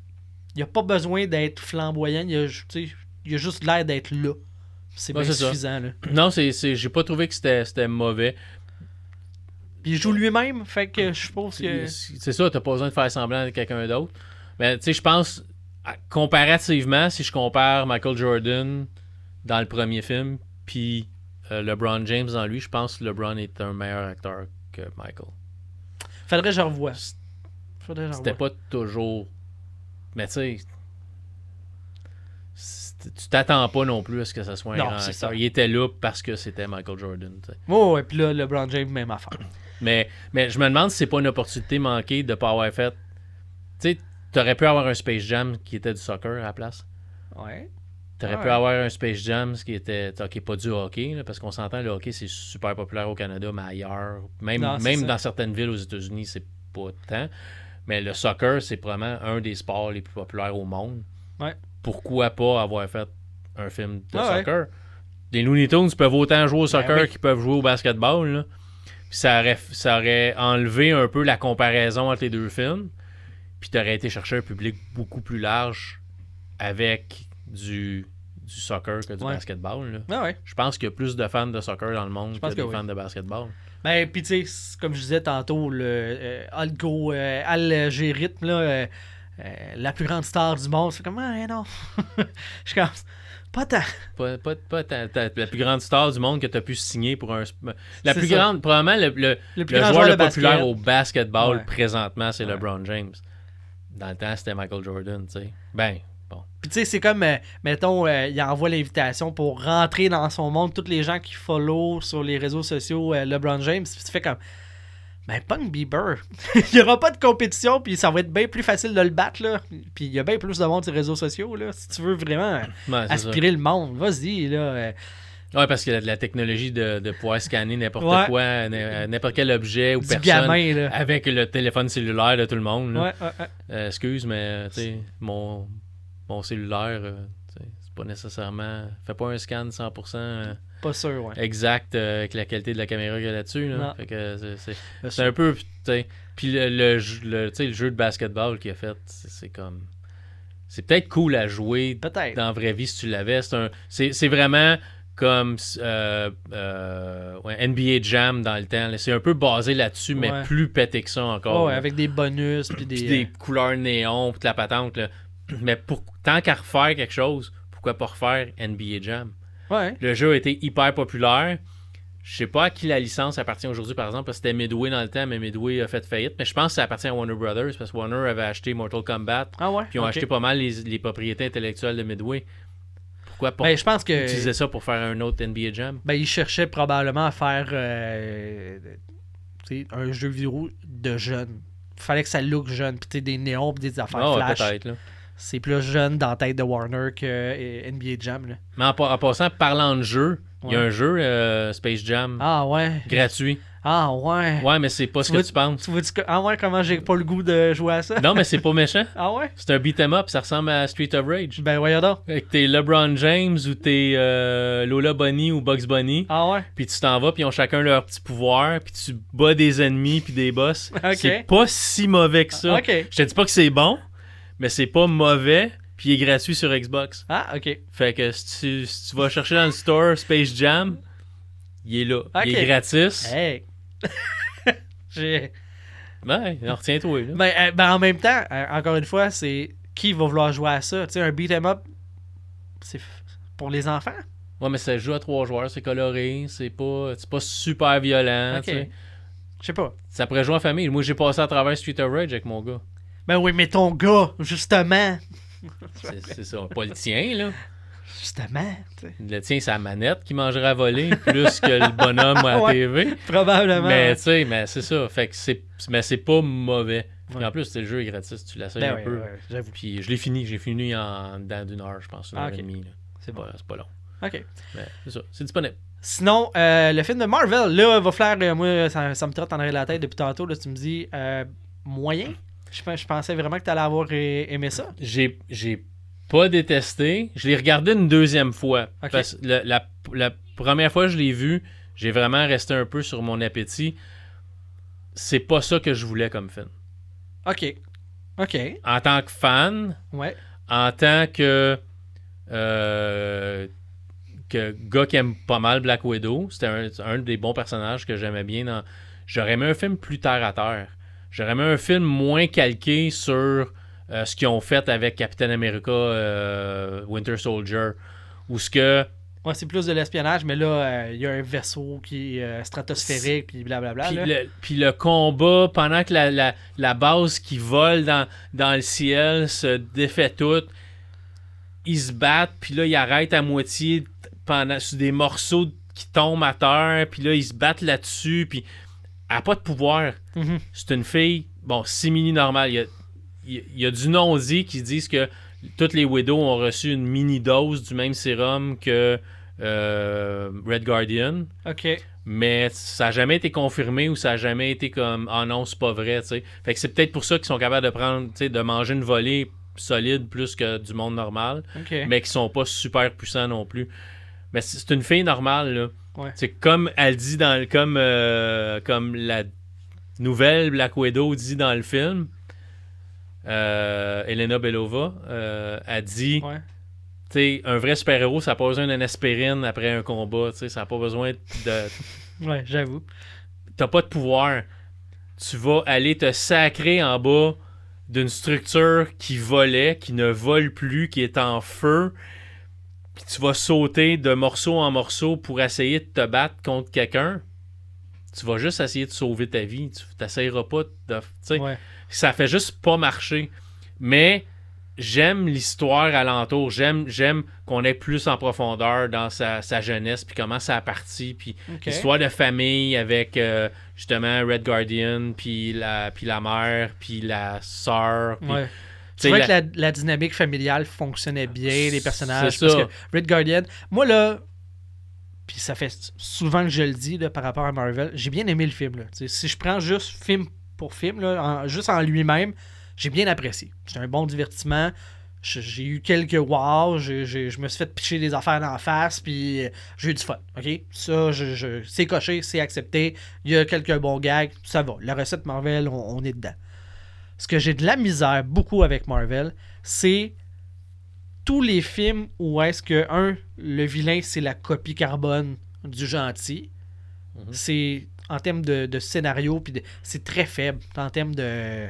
Il a pas besoin d'être flamboyant, il a, il a juste l'air d'être là. C'est Ouais, bien suffisant, là. Non, c'est, j'ai pas trouvé que c'était, mauvais. Puis il joue lui-même, fait que je suppose que. C'est ça, t'as pas besoin de faire semblant de quelqu'un d'autre. Mais tu sais, je pense, comparativement, si je compare Michael Jordan dans le premier film, puis euh, LeBron James dans lui, je pense que LeBron est un meilleur acteur que Michael. Faudrait que je revoie. C'était pas toujours. Mais tu sais. Tu t'attends pas non plus à ce que ça soit un Non, grand c'est acteur. ça. Il était là parce que c'était Michael Jordan. Oh, ouais, puis là, LeBron James, même affaire. Mais, mais je me demande si c'est pas une opportunité manquée de pas avoir fait. Tu sais, t'aurais pu avoir un Space Jam qui était du soccer à la place. Ouais. T'aurais Ouais. pu avoir un Space Jam qui était. Ok, pas du hockey, là, parce qu'on s'entend, le hockey c'est super populaire au Canada, mais ailleurs. Même, Non, même ça. dans certaines villes aux États-Unis, c'est pas tant. Mais le soccer, c'est probablement un des sports les plus populaires au monde. Ouais. Pourquoi pas avoir fait un film de Ah ouais. soccer? Les Looney Tunes peuvent autant jouer au soccer Ben oui. qu'ils peuvent jouer au basketball. là. Puis ça aurait, ça aurait enlevé un peu la comparaison entre les deux films. Puis tu aurais été chercher un public beaucoup plus large avec du, du soccer que du Ouais. basketball. là. Ah ouais. Je pense qu'il y a plus de fans de soccer dans le monde que, pense des que oui. fans de basketball. Ben, puis tu sais, comme je disais tantôt, le euh, Algo, euh, là, euh, euh, la plus grande star du monde, c'est comme, ah, non. je suis pas tant. Pas, pas, pas ta- ta- la plus grande star du monde que tu as pu signer pour un. La plus ça. grande, probablement le, le- Le plus le grand joueur joueur le de populaire basket. au basketball Ouais. présentement, c'est Ouais. LeBron James. Dans le temps, c'était Michael Jordan, tu sais. Ben, bon. Puis tu sais, c'est comme, euh, mettons, euh, il envoie l'invitation pour rentrer dans son monde, tous les gens qui follow sur les réseaux sociaux euh, LeBron James, tu fais comme, ben, Punk Bieber, il n'y aura pas de compétition, puis ça va être bien plus facile de le battre, là. Puis il y a bien plus de monde sur les réseaux sociaux, là. Si tu veux vraiment Ouais, c'est ça. aspirer le monde, vas-y, là. Ouais, parce que la, la technologie de, de pouvoir scanner n'importe Ouais. quoi, n'importe quel objet ou du personne gamin, là. avec le téléphone cellulaire de tout le monde. là. Ouais, ouais, ouais. Euh, excuse, mais tu sais, mon, mon cellulaire, euh, c'est pas nécessairement. Fait pas un scan 100% euh, Pas sûr, ouais. exact euh, avec la qualité de la caméra qu'il y a là-dessus. Là. Fait que c'est- un peu. Puis le, le, jeu- le, le jeu de basketball qu'il a fait, c'est comme. C'est peut-être cool à jouer Peut-être. dans la vraie vie si tu l'avais. C'est vraiment comme euh, euh, ouais, NBA Jam dans le temps. C'est un peu basé là-dessus, mais Ouais. plus pété que ça encore. Ouais, là. avec des bonus, puis des. Des couleurs néon, puis de la patente. là. Mais pour, tant qu'à refaire quelque chose, pourquoi pas refaire NBA Jam? Ouais. Le jeu a été hyper populaire. Je sais pas à qui la licence appartient aujourd'hui, par exemple, parce que c'était Midway dans le temps, mais Midway a fait faillite. Mais je pense que ça appartient à Warner Brothers, parce que Warner avait acheté Mortal Kombat, Ah ouais? puis ils ont acheté pas mal les, les propriétés intellectuelles de Midway. Pourquoi pas Ben, je pense que. utiliser ça pour faire un autre NBA Jam? Ben, ils cherchaient probablement à faire euh, un jeu vidéo de jeunes. Fallait que ça look jeune, puis des néons, puis des affaires Ah ouais, flash. peut-être. là. C'est plus jeune dans la tête de Warner que euh, NBA Jam. Là. Mais en, pa- en passant, parlant de jeu, il y a un jeu, euh, Space Jam, Ah ouais. gratuit. Ah ouais. Ouais, mais c'est pas ce que tu penses. Tu vois-tu que- Ah ouais, comment j'ai pas le goût de jouer à ça? Non, mais c'est pas méchant. Ah ouais? C'est un beat'em up, ça ressemble à Street of Rage. Ben voyons donc. Fait que t'es LeBron James ou t'es euh, Lola Bunny ou Bugs Bunny, Ah ouais? puis tu t'en vas, puis ils ont chacun leur petit pouvoir, puis tu bats des ennemis puis des boss. C'est pas si mauvais que ça. Ok. Je te dis pas que c'est bon, mais c'est pas mauvais, puis il est gratuit sur Xbox. Ah, ok. Fait que si tu, si tu vas chercher dans le store Space Jam, il est là. Il est gratis. Hey. j'ai. Ben, retiens-toi. Ben, euh, ben, en même temps, euh, encore une fois, c'est qui va vouloir jouer à ça? Tu sais, un beat'em up, c'est pour les enfants? Ouais, mais ça joue à trois joueurs, c'est coloré, c'est pas, c'est pas super violent. Je sais pas. Ça pourrait jouer en famille. Moi, j'ai passé à travers Street of Rage avec mon gars. Ben oui, mais ton gars, justement. C'est ça, pas le tien, là. Justement, tu sais. Le tien, c'est la manette qui mangerait à voler plus que le bonhomme à la Ouais. TV. Probablement. Mais tu sais, mais c'est ça. Fait que c'est, mais c'est pas mauvais. Puis en plus, c'est le jeu est gratis, tu l'essayes Ben un peu. ouais, j'avoue. Puis je l'ai fini. J'ai fini en dedans d'une heure, je pense, une Ah, heure et demie. C'est bon. pas, c'est pas long. Ok. C'est ça. C'est disponible. Sinon, euh, le film de Marvel, là, va faire. euh, moi, ça, ça me trotte en arrière de la tête depuis tantôt. Là, tu me dis euh, moyen. Je, pe- je pensais vraiment que tu allais avoir aimé ça. J'ai, j'ai pas détesté. Je l'ai regardé une deuxième fois. Parce que la, la- la première fois que je l'ai vu, j'ai vraiment resté un peu sur mon appétit. C'est pas ça que je voulais comme film. Ok. Ok. En tant que fan, Ouais. en tant que, euh, que gars qui aime pas mal Black Widow, c'était un, un des bons personnages que j'aimais bien. Dans... J'aurais aimé un film plus terre à terre. J'aurais aimé un film moins calqué sur euh, ce qu'ils ont fait avec Captain America euh, Winter Soldier. Ou ce que. Ouais, c'est plus de l'espionnage, mais là, euh, il y a un vaisseau qui est stratosphérique, puis blablabla. Puis le, puis le combat, pendant que la, la- la base qui vole dans, dans le ciel se défait toute, ils se battent, puis là, ils arrêtent à moitié pendant, sur des morceaux qui tombent à terre, puis là, ils se battent là-dessus, puis elle n'a pas de pouvoir. Mhm. C'est une fille, bon, simili normale. Il y a, il y a- il y a du non-dit qui disent que toutes les Widows ont reçu une mini-dose du même sérum que euh, Red Guardian. Ok. mais ça n'a jamais été confirmé ou ça n'a jamais été comme Ah non, c'est pas vrai. Fait que c'est peut-être pour ça qu'ils sont capables de prendre, de manger une volée solide plus que du monde normal, Ok. mais qui sont pas super puissants non plus. Mais c'est une fille normale, là. Ouais. C'est comme elle dit dans le- comme euh, comme la nouvelle Black Widow dit dans le film. Euh, Elena Belova euh, a dit Ouais. un vrai super-héros, ça n'a pas besoin d'une aspirine après un combat. Ça n'a pas besoin de. Ouais, j'avoue. T'as pas de pouvoir. Tu vas aller te sacrer en bas d'une structure qui volait, qui ne vole plus, qui est en feu. Puis tu vas sauter de morceau en morceau pour essayer de te battre contre quelqu'un. Tu vas juste essayer de sauver ta vie. Tu n'essayeras pas de. Ouais. ça fait juste pas marcher. Mais j'aime l'histoire alentour. J'aime, j'aime qu'on ait plus en profondeur dans sa, sa jeunesse, puis comment ça a parti, puis Ok. l'histoire de famille avec euh, justement Red Guardian, puis la, puis la mère, puis la sœur. puis- Ouais. tu vois la- que la, la dynamique familiale fonctionnait bien, les personnages. C'est parce ça. que Red Guardian, moi là, puis ça fait souvent que je le dis là, par rapport à Marvel, j'ai bien aimé le film. Là. Si je prends juste film pour film, là, juste en lui-même, j'ai bien apprécié. C'est un bon divertissement. J'ai eu quelques wow, je me suis fait picher des affaires d'en face, puis euh, j'ai eu du fun. Ça, je, c'est coché, c'est accepté. Il y a quelques bons gags, ça va. La recette Marvel, on est dedans. Ce que j'ai de la misère beaucoup avec Marvel, c'est tous les films où est-ce que, un, le vilain, c'est la copie carbone du gentil. Mhm. C'est en termes de, de scénario, puis de- c'est très faible. En termes de,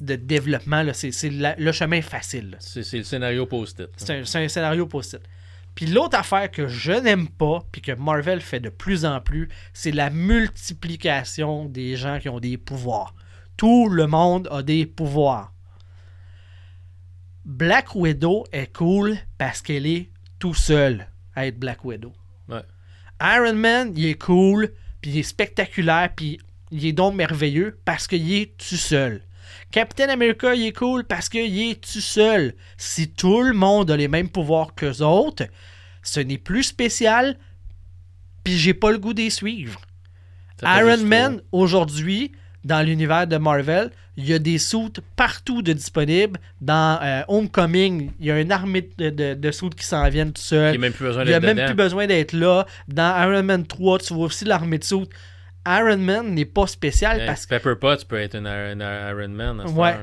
de développement, là, c'est le chemin facile. c'est, c'est le scénario post-it. C'est un, c'est un scénario post-it. Puis l'autre affaire que je n'aime pas, puis que Marvel fait de plus en plus, c'est la multiplication des gens qui ont des pouvoirs. Tout le monde a des pouvoirs. Black Widow est cool parce qu'elle est tout seule à être Black Widow. Ouais. Iron Man, il est cool, puis il est spectaculaire, puis il est donc merveilleux parce qu'il est tout seul. Captain America, il est cool parce qu'il est tout seul. Si tout le monde a les mêmes pouvoirs qu'eux autres, ce n'est plus spécial, puis j'ai pas le goût d'y suivre. Iron Man, aujourd'hui, dans l'univers de Marvel, il y a des suits partout de disponibles. Dans euh, Homecoming, il y a une armée de, de, de suits qui s'en viennent tout Il seul. n'y a même plus besoin Il n'y a d'être même plus besoin d'être là. Dans Iron Man 3, tu vois aussi l'armée de suits. Iron Man n'est pas spécial Hey, parce que Pepper Potts peut être un Iron, un Iron Man. à Ouais. heure,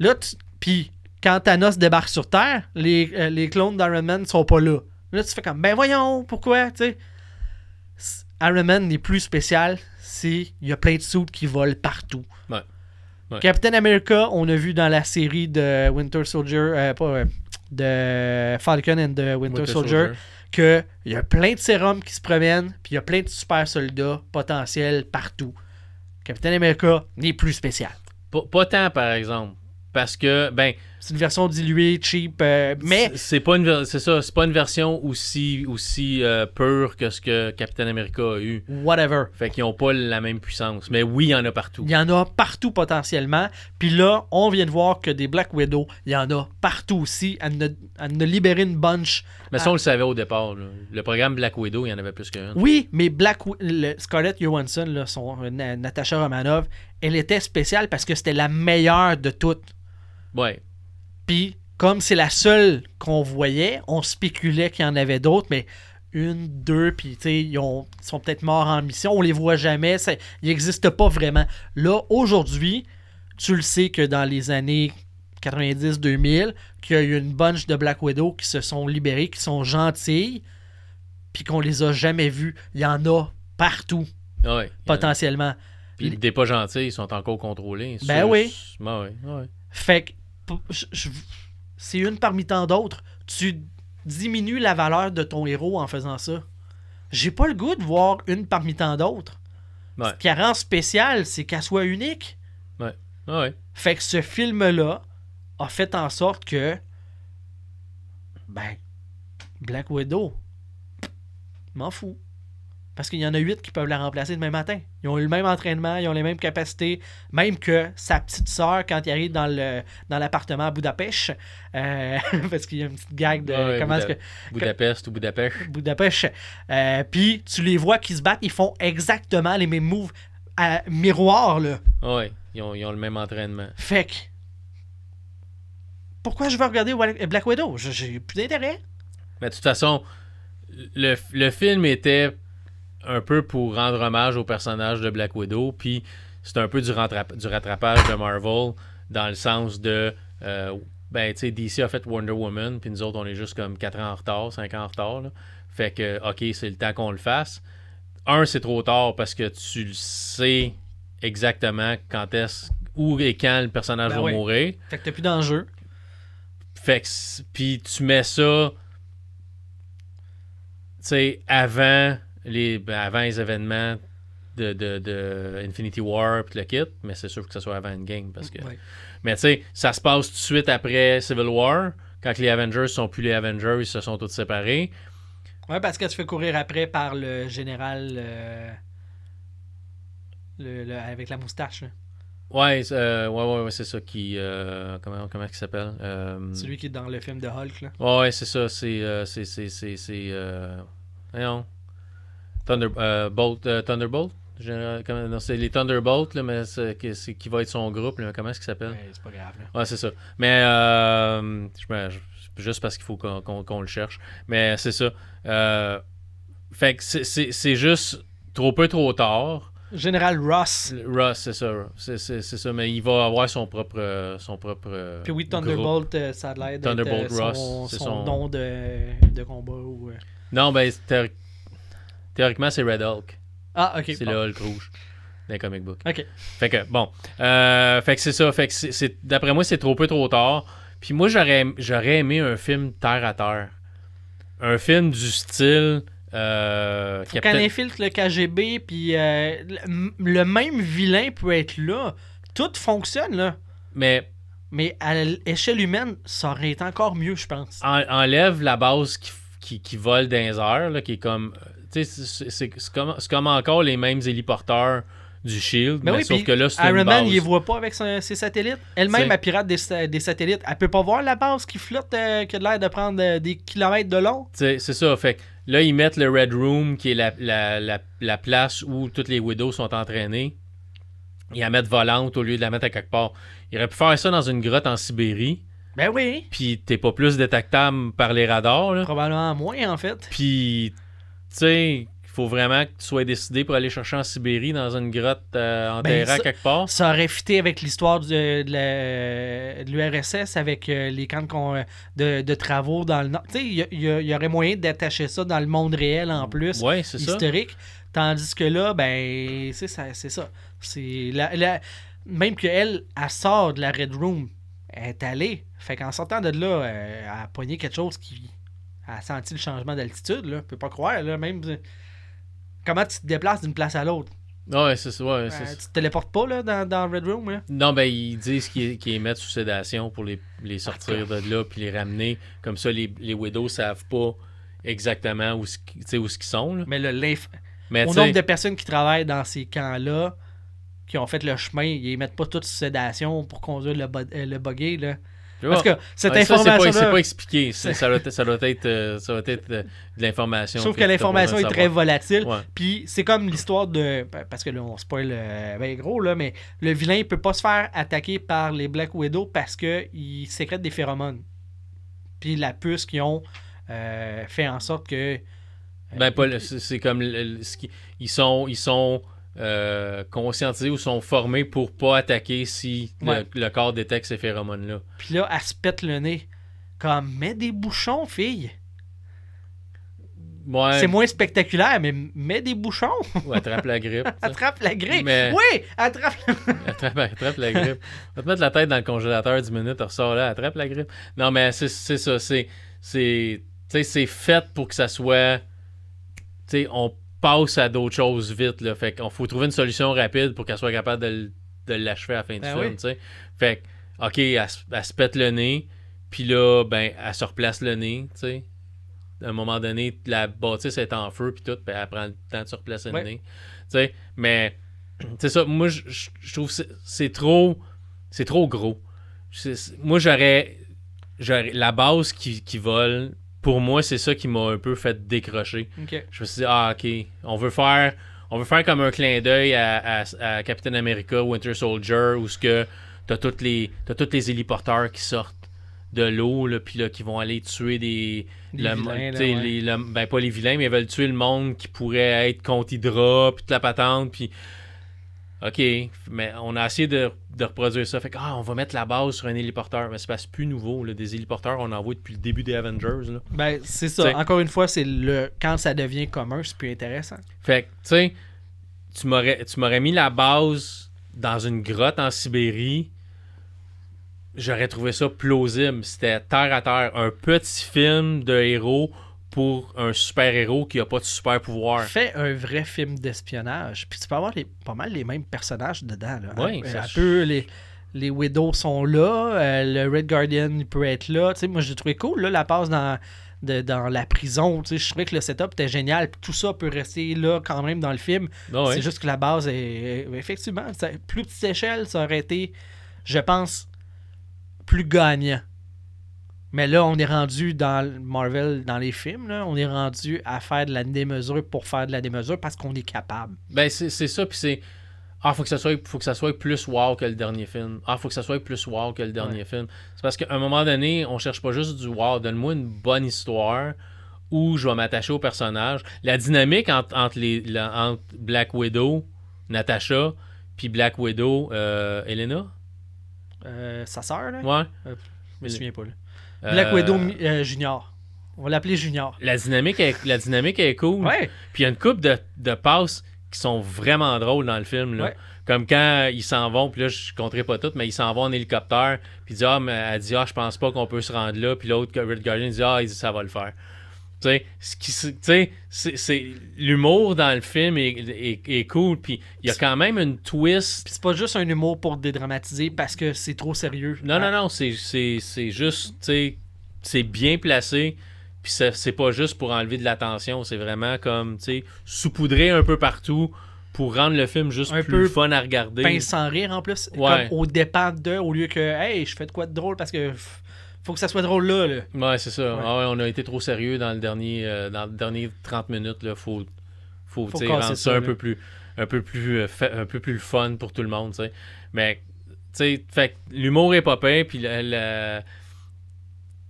là. tu- puis quand Thanos débarque sur Terre, les, euh, les clones d'Iron Man ne sont pas là. Là, tu fais comme, ben voyons, pourquoi, tu sais? Iron Man n'est plus spécial si il y a plein de suits qui volent partout. Ouais. Ouais. Captain America, on a vu dans la série de Winter Soldier, euh, pas, euh, de Falcon and the Winter, Winter Soldier, Soldier. qu'il y a plein de sérums qui se promènent, puis il y a plein de super soldats potentiels partout. Captain America n'est plus spécial. Pas, pas tant, par exemple. Parce que, ben, C'est une version diluée, cheap, euh, mais c'est- pas une c'est ça, c'est pas une version aussi aussi euh, pure que ce que Captain America a eu. whatever. Fait qu'ils ont pas la même puissance. Mais oui, il y en a partout. Il y en a partout potentiellement. Puis là, on vient de voir que des Black Widow, il y en a partout aussi. Elle a, elle a libéré une bunch. Mais ça, on le savait au départ. là. Le programme Black Widow, il y en avait plus qu'un. Oui, mais Black le- Scarlett Johansson, là, son, euh, Na- Natasha Romanoff, elle était spéciale parce que c'était la meilleure de toutes. Ouais. Puis, comme c'est la seule qu'on voyait, on spéculait qu'il y en avait d'autres, mais une, deux, puis ils, ont- ils sont peut-être morts en mission, on les voit jamais, ça- ils n'existent pas vraiment. Là, aujourd'hui, tu le sais que dans les années 90-2000, qu'il y a eu une bunch de Black Widow qui se sont libérées, qui sont gentilles, puis qu'on les a jamais vues. Il y en a partout, Ouais. Il y en a- potentiellement. Puis des pas gentils, ils sont encore contrôlés. Ben oui. ben ouais, ouais. Fait que c'est une parmi tant d'autres. Tu diminues la valeur de ton héros en faisant ça. J'ai pas le goût de voir une parmi tant d'autres. Ouais. Ce qui la rend spéciale, c'est qu'elle soit unique. Ah ouais. Fait que ce film-là a fait en sorte que. Ben. Black Widow. M'en fous. Parce qu'il y en a huit qui peuvent la remplacer demain matin. Ils ont eu le même entraînement, ils ont les mêmes capacités, même que sa petite sœur quand il arrive dans le dans l'appartement à Budapest. euh, parce qu'il y a une petite gag de Ouais, comment est-ce que Budapest ou Budapest. Budapest. Euh, Puis tu les vois qui se battent, ils font exactement les mêmes moves à miroir là. Ouais, ils ont, ils ont le même entraînement. Fait que pourquoi je veux regarder Black Widow? J'ai plus d'intérêt. Mais de toute façon, le, le film était un peu pour rendre hommage au personnage de Black Widow, puis c'est un peu du, du rattrapage de Marvel dans le sens de. euh, ben, tu sais, DC a fait Wonder Woman, puis nous autres, on est juste comme 4 ans en retard, 5 ans en retard. là. Fait que, OK, c'est le temps qu'on le fasse. Un, c'est trop tard parce que tu le sais exactement quand est-ce, où et quand le personnage Ben va oui. mourir. Fait que t'as plus d'enjeu. Fait que, puis tu mets ça, tu sais, avant les, ben, avant les événements de, de, de Infinity War pis le kit, mais c'est sûr que ce soit avant Endgame parce que. Ouais. Mais tu sais, ça se passe tout de suite après Civil War, quand les Avengers sont plus les Avengers, ils se sont tous séparés. Ouais, parce que tu fais courir après par le général euh, le, le- avec la moustache. là. Ouais, c'est- euh, ouais, ouais, ouais, c'est ça qui. euh, comment comment il s'appelle Celui qui est dans le film de Hulk. Là. Ouais, ouais, c'est ça. C'est. c'est. C'est. C'est. voyons. Thunder, euh, Bolt, euh, Thunderbolt? C'est les Thunderbolt, là, mais c'est qui, va être son groupe. là, comment est-ce qu'il s'appelle? Ouais, c'est pas grave. là. Ouais, c'est ça. Mais. Euh, je juste parce qu'il faut qu'on qu'on- qu'on le cherche. Mais c'est ça. Euh, fait que c'est- c'est c'est juste trop peu, trop tard. Général Ross. Russ, c'est ça. C'est c'est- c'est ça. Mais il va avoir son propre. euh, Son propre euh, Puis oui. Thunderbolt, ça a l'air d'être Thunderbolt son, Ross, c'est son nom de, de combat. Ou. Non, ben, théoriquement, c'est Red Hulk. Ah, ok. C'est bon. le Hulk rouge les comic books. Ok. Fait que, bon. Euh, fait que c'est ça. Fait que c'est- d'après moi, c'est trop peu, trop tard. Puis moi, j'aurais, j'aurais aimé un film terre à terre. Un film du style. Euh, Faut qu'elle infiltre le KGB, puis euh, le, le même vilain peut être là. Tout fonctionne, là. Mais Mais à l'échelle humaine, ça aurait été encore mieux, je pense. en- enlève la base qui, qui, qui vole dans les airs, là, qui est comme. C'est, comme, encore les mêmes héliporteurs du Shield. Mais mais oui, sauf que là, c'est Iron une Man, base. il les voit pas avec ses satellites. Elle-même, elle pirate des, sa- des satellites. Elle peut pas voir la base qui flotte, euh, qui a l'air de prendre euh, des kilomètres de long. C'est ça. Fait là, ils mettent le Red Room, qui est la, la, la, la place où toutes les Widows sont entraînées. Ils la mettent volante au lieu de la mettre à quelque part. Ils auraient pu faire ça dans une grotte en Sibérie, Ben oui. puis t'es pas plus détectable par les radars. Là. Probablement moins, en fait. Puis, sais, il faut vraiment que tu sois décidé pour aller chercher en Sibérie dans une grotte euh, enterrée Ben, quelque part. Ça aurait fité avec l'histoire du- de, l'URSS, avec euh, les camps de, con- de, de travaux dans le Nord. Tu sais, il y, y aurait moyen d'attacher ça dans le monde réel en plus. Ouais, c'est ça. historique. Tandis que là, ben, c'est ça. C'est ça. C'est la, la- même qu'elle, elle sort de la Red Room, elle est allée. Fait qu'en sortant de là, euh, elle a pogné quelque chose qui a senti le changement d'altitude. Là. Je peux pas croire. Là, même euh, comment tu te déplaces d'une place à l'autre? Ouais, c'est ça. ouais, Euh, tu te téléportes pas là, dans, dans Red Room. Là? Non, ben ils disent qu'ils les mettent sous sédation pour les, les sortir de là puis les ramener. Comme ça, les, les Widows savent pas exactement où, où qu'ils sont. là. Mais le, Mais au nombre de personnes qui travaillent dans ces camps-là, qui ont fait le chemin, ils mettent pas toutes sous sédation pour conduire le, bo- euh, le buggy. Là. Parce que cette Ouais, c'est pas, information c'est pas expliqué. Ça doit, être- ça doit être, euh, ça doit être euh, de l'information. Trouve que l'information est très volatile. Ouais. Puis c'est comme l'histoire de. Parce que là, on spoil euh, ben gros, là, mais le vilain, il peut pas se faire attaquer par les Black Widow parce qu'il sécrète des phéromones. Puis la puce qu'ils ont euh, fait en sorte que. Ben, pas c'est comme le- le- ce qui- ils sont, ils sont euh, conscientisés ou sont formés pour pas attaquer si le- Ouais. le, corps détecte ces phéromones-là. Puis là, elle se pète le nez. Comme, mets des bouchons, fille. Ouais, C'est moins spectaculaire, mais mets des bouchons. ou attrape la grippe. attrape la grippe. Mais- Oui, attrape attrape, attrape la grippe. Va te mettre la tête dans le congélateur 10 minutes, tu ressors là, attrape la grippe. Non, mais c'est ça. C'est c'est- tu sais, c'est fait pour que ça soit. Tu sais, on passe à d'autres choses vite. Là. Fait qu'on faut trouver une solution rapide pour qu'elle soit capable de, de l'achever à la fin du Ben oui. sais. Fait que, OK, elle, se- elle se pète le nez. Puis là, ben, elle se replace le nez. tu sais. à un moment donné, la bâtisse est en feu, puis tout, puis elle prend le temps de se replacer le nez. Tu sais, mais c'est ça, moi, je- trouve que c'est- trop, c'est trop gros. Moi, j'aurais, j'aurais- la base qui, qui vole, pour moi, c'est ça qui m'a un peu fait décrocher. Je me suis dit, ah, ok, on veut faire, on veut faire comme un clin d'œil à, à, à Captain America, Winter Soldier, où ce que t'as tous les, t'as tous les héliporteurs qui sortent de l'eau, puis là, qui vont aller tuer des, Des le- vilains, là, t'sais, ouais. les- le- ben pas les vilains, mais ils veulent tuer le monde qui pourrait être contre Hydra, puis toute la patente, puis ok, mais on a essayé de, de reproduire ça, fait que ah, on va mettre la base sur un héliporteur, mais c'est plus nouveau, là, des héliporteurs, on en voit depuis le début des Avengers, là. Ben, c'est ça. T'sais. Encore une fois, c'est le quand ça devient commun, c'est plus intéressant. Fait que, tu sais, tu m'aurais tu m'aurais mis la base dans une grotte en Sibérie. J'aurais trouvé ça plausible. C'était terre à terre. Un petit film de héros pour un super-héros qui a pas de super pouvoir. Fais un vrai film d'espionnage, puis tu peux avoir les, pas mal les mêmes personnages dedans. Là. Ouais, un, peu les, les Widows sont là, euh, le Red Guardian il peut être là. Tu sais, moi j'ai trouvé cool là, la passe dans, de- dans la prison. Je trouvais que le setup était génial, tout ça peut rester là quand même dans le film. Ah. C'est juste que la base est. Effectivement, plus petite échelle, ça aurait été, je pense, plus gagnant. Mais là, on est rendu dans Marvel, dans les films, là, on est rendu à faire de la démesure pour faire de la démesure parce qu'on est capable. Ben, c'est ça, puis c'est. Ah, faut que, ça soit, faut que ça soit plus wow que le dernier film. Ah, faut que ça soit plus wow que le dernier Ouais. film. C'est parce qu'à un moment donné, on cherche pas juste du wow. Donne-moi une bonne histoire où je vais m'attacher au personnage. La dynamique entre, entre les, la- entre Black Widow, Natasha, puis Black Widow, euh, Elena? Euh, sa sœur, là, Ouais. je me souviens pas. Là. Euh, Black Widow euh, Junior. On va l'appeler Junior. La dynamique, est, la dynamique est cool. Ouais. Puis il y a une couple de, de passes qui sont vraiment drôles dans le film. Là. Ouais. Comme quand ils s'en vont, puis là, je compterai pas toutes, mais ils s'en vont en hélicoptère, puis dit, ah, mais elle dit, ah, je pense pas qu'on peut se rendre là, puis l'autre, Red Guardian, dit, ah, il dit, ça va le faire. Tu sais, ce c'est- c'est l'humour dans le film est, est- est cool, puis il y a quand même une twist. Puis c'est pas juste un humour pour dédramatiser parce que c'est trop sérieux. Non, non, non, c'est- c'est c'est juste, tu sais, c'est bien placé, puis c'est pas juste pour enlever de l'attention, c'est vraiment comme, tu sais, saupoudrer un peu partout pour rendre le film juste Un plus peu fun à regarder. Pince sans rire en plus. Ouais. Comme au dépend de, au lieu que, hey, je fais de quoi de drôle parce que faut que ça soit drôle là. là. Ouais, c'est ça. Ouais. Ah ouais, on a été trop sérieux dans le dernier, euh, dans le dernier 30 minutes, là, faut, faut, Faut rendre ça, ça un peu plus, un peu plus, euh, fa- un peu plus le fun pour tout le monde, tu sais. Mais, tu sais, l'humour est pas pire, puis la, la,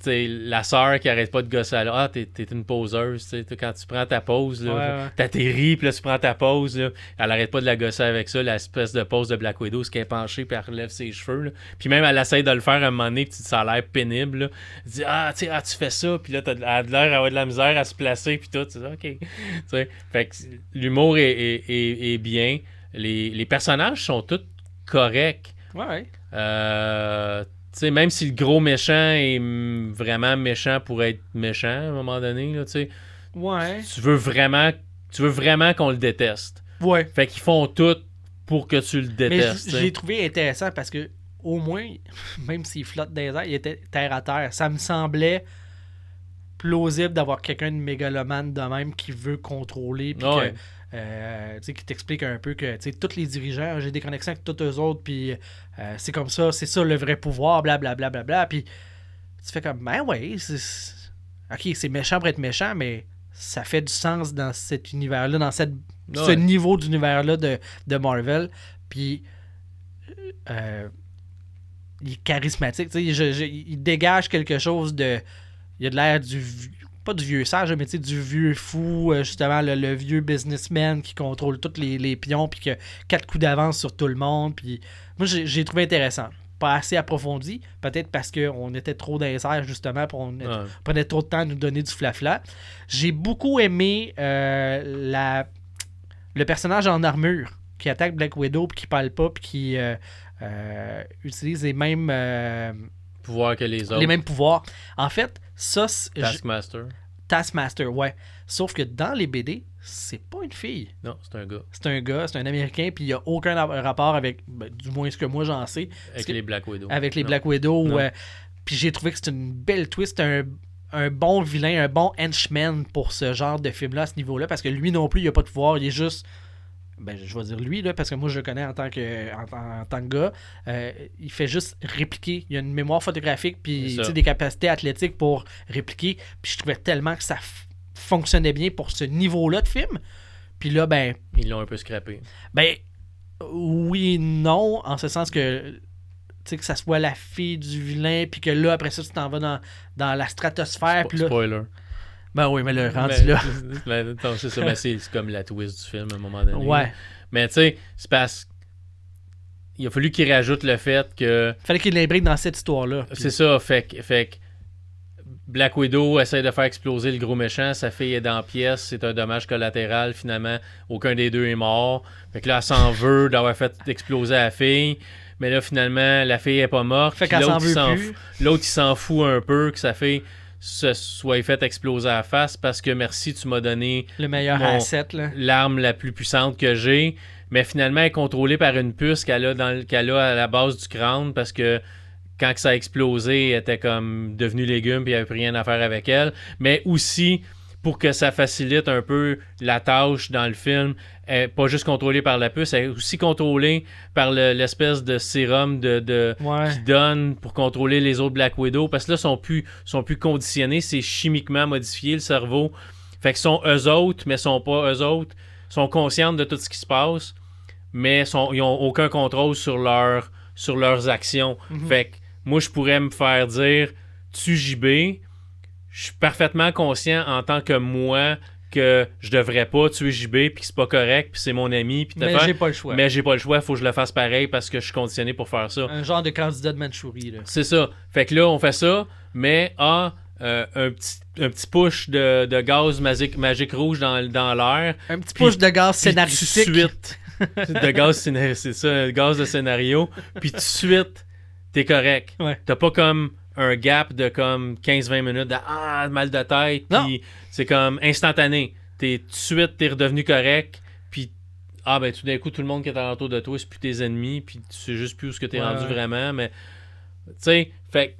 tu sais, la sœur qui arrête pas de gosser à ah, t'es, t'es une poseuse, tu sais, Toi, quand tu prends ta pause, là, Ouais, ouais. t'atterris, puis là, tu prends ta pause, là, elle arrête pas de la gosser avec ça, l'espèce de pause de Black Widow, ce qui est penchée, puis elle relève ses cheveux. Puis même, elle essaie de le faire à un moment donné, puis ça a l'air pénible, là. Elle dit, ah, tu sais, ah, tu fais ça, puis là, t'as elle a de l'air à avoir de la misère à se placer, puis tout, tu sais, ok. Fait que l'humour est, est- est- est bien. Les, les personnages sont tous corrects. Ouais. Euh, sais, même si le gros méchant est vraiment méchant pour être méchant à un moment donné, là, tu sais, Ouais. tu veux vraiment, tu veux vraiment qu'on le déteste. Ouais. Fait qu'ils font tout pour que tu le Mais détestes. sais. j'ai trouvé intéressant parce que au moins, même s'il flotte dans les airs, il était terre à terre. Ça me semblait plausible d'avoir quelqu'un de mégalomane de même qui veut contrôler puis Ah que, ouais. Euh, tu sais, qui t'explique un peu que tu sais, tous les dirigeants, j'ai des connexions avec tous eux autres, puis euh, c'est comme ça, c'est ça le vrai pouvoir, blablabla. Bla, bla, bla, puis tu fais comme, ben ouais, ok, c'est méchant pour être méchant, mais ça fait du sens dans cet univers-là, dans cette, ce niveau d'univers-là de, de Marvel. Puis, euh, il est charismatique. tu sais, je- je- il dégage quelque chose de. Il a de l'air du. Pas du vieux sage, mais tu sais, du vieux fou, euh, justement, le, le vieux businessman qui contrôle tous les, les pions, puis qui a quatre coups d'avance sur tout le monde. Puis, moi, j'ai trouvé intéressant. Pas assez approfondi, peut-être parce qu'on était trop dans les airs, justement, pour on prenait trop de temps à nous donner du flafla. J'ai beaucoup aimé euh, la, le personnage en armure qui attaque Black Widow puis qui parle pas puis qui euh, euh, utilise les mêmes, euh, Pouvoir que les autres. les mêmes pouvoirs. En fait, ça, c'est- Taskmaster. Taskmaster, ouais. Sauf que dans les BD, c'est pas une fille. Non, c'est un gars. C'est un gars, c'est un Américain, puis il n'y a aucun rap- rapport avec, ben, du moins ce que moi j'en sais, Avec les Black Widow. avec les Non. Black Widow. Euh, puis j'ai trouvé que c'était une belle twist, un, un bon vilain, un bon henchman pour ce genre de film-là à ce niveau-là, parce que lui non plus, il a pas de pouvoir, il est juste. Ben, je vais dire lui, là, parce que moi je le connais en tant que, en, en- en tant que gars. Euh, il fait juste répliquer. Il a une mémoire photographique, puis des capacités athlétiques pour répliquer. Puis je trouvais tellement que ça fonctionnait bien pour ce niveau-là de film. Puis là, ben, Ils l'ont un peu scrappé. ben, oui, non, en ce sens que, tu sais, que ça soit la fille du vilain, puis que là, après ça, tu t'en vas dans, dans la stratosphère, Spo- là, Spoiler. Ben oui, mais le rendu Ben, là, ben, c'est ça, ben, c'est comme la twist du film à un moment donné. ouais, Mais tu sais, c'est parce il a fallu qu'il rajoute le fait que fallait qu'il l'imbrique dans cette histoire-là. c'est ça, fait que fait que Black Widow essaie de faire exploser le gros méchant, sa fille est dans pièce, c'est un dommage collatéral, finalement, aucun des deux est mort. Fait que là, elle s'en veut d'avoir fait exploser la fille, mais là, finalement, la fille est pas morte. Fait qu'elle s'en veut s'en plus. fout- L'autre, il s'en fout un peu que sa fille se soit fait exploser à la face parce que merci, tu m'as donné Le meilleur Mon- asset, là. l'arme la plus puissante que j'ai, mais finalement elle est contrôlée par une puce qu'elle a, dans le- qu'elle a à la base du crâne parce que quand que ça a explosé, elle était comme devenue légume puis il n'y avait plus rien à faire avec elle. Mais aussi, pour que ça facilite un peu la tâche dans le film, elle est pas juste contrôlée par la puce, elle est aussi contrôlée par le- l'espèce de sérum de, de, Ouais. qui donne pour contrôler les autres Black Widow parce que là, ils sont plus, sont plus conditionnés, c'est chimiquement modifié le cerveau. Fait que sont eux autres, mais sont pas eux autres, sont conscientes de tout ce qui se passe, mais sont, ils ont aucun contrôle sur, leur, sur leurs actions. Mhm. Fait que moi, je pourrais me faire dire tu JB, je suis parfaitement conscient en tant que moi que je devrais pas tuer JB puis que c'est pas correct puis c'est mon ami puis Mais j'ai pas le choix. mais j'ai pas le choix, faut que je le fasse pareil parce que je suis conditionné pour faire ça. Un genre de candidat de Manchourie, là. C'est ça. Fait que là, on fait ça, mais ah, euh, un, petit, un petit push de, de gaz magique, magique rouge dans, dans l'air. Un petit push de gaz scénaristique. tout de suite, de gaz, c'est ça, gaz de scénario. Puis tout de suite, t'es correct. Ouais. T'as pas comme un gap de comme 15-20 minutes de ah, mal de tête. Puis c'est comme instantané. T'es tout de suite, t'es redevenu correct. Puis ah, ben tout d'un coup, tout le monde qui est alentour de toi, c'est plus tes ennemis. Puis tu sais juste plus où ce que t'es Ouais, rendu vraiment. Mais tu sais, fait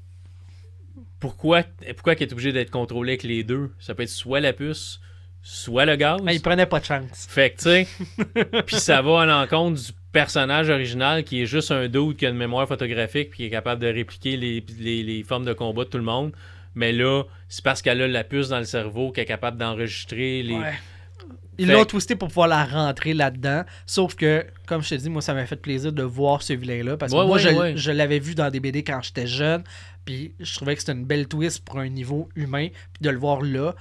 pourquoi, pourquoi qu'il est obligé d'être contrôlé avec les deux? Ça peut être soit la puce, soit le gaz. Mais il prenait pas de chance. Fait que, tu sais, puis ça va à l'encontre du personnage original qui est juste un dude qui a une mémoire photographique puis qui est capable de répliquer les, les- les formes de combat de tout le monde. Mais là, c'est parce qu'elle a la puce dans le cerveau qu'elle est capable d'enregistrer les. Ouais. Ils Fait l'ont twisté pour pouvoir la rentrer là-dedans. Sauf que, comme je te dis, moi, ça m'a fait plaisir de voir ce vilain-là. Parce que Ouais, moi, ouais, je, ouais. je l'avais vu dans des BD quand j'étais jeune. Puis je trouvais que c'était une belle twist pour un niveau humain. Puis de le voir là,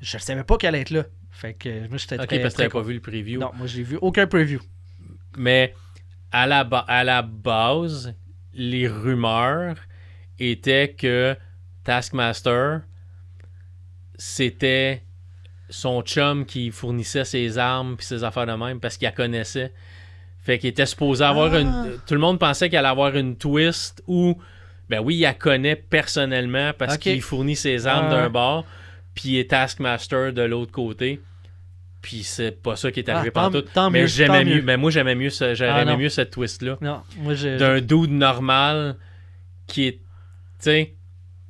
je savais pas qu'elle allait être là. Fait que moi, j'étais Ok, très, parce que t'avais pas vu le preview. Non, moi, j'ai vu aucun preview. Mais à la, à la base, les rumeurs étaient que Taskmaster, c'était son chum qui fournissait ses armes puis ses affaires de même parce qu'il la connaissait. Fait qu'il était supposé avoir Ah. une. Tout le monde pensait qu'elle allait avoir une twist où, ben oui, il la connaît personnellement parce qu'il fournit ses armes Ah. d'un bord, puis il est Taskmaster de l'autre côté. Puis c'est pas ça qui est arrivé Ah, tant- pantoute. tant mais j'aimais mieux. mieux. Mais moi j'aimais mieux ce, Ah, mieux cette twist là Non, moi, je. d'un dude normal qui est tu sais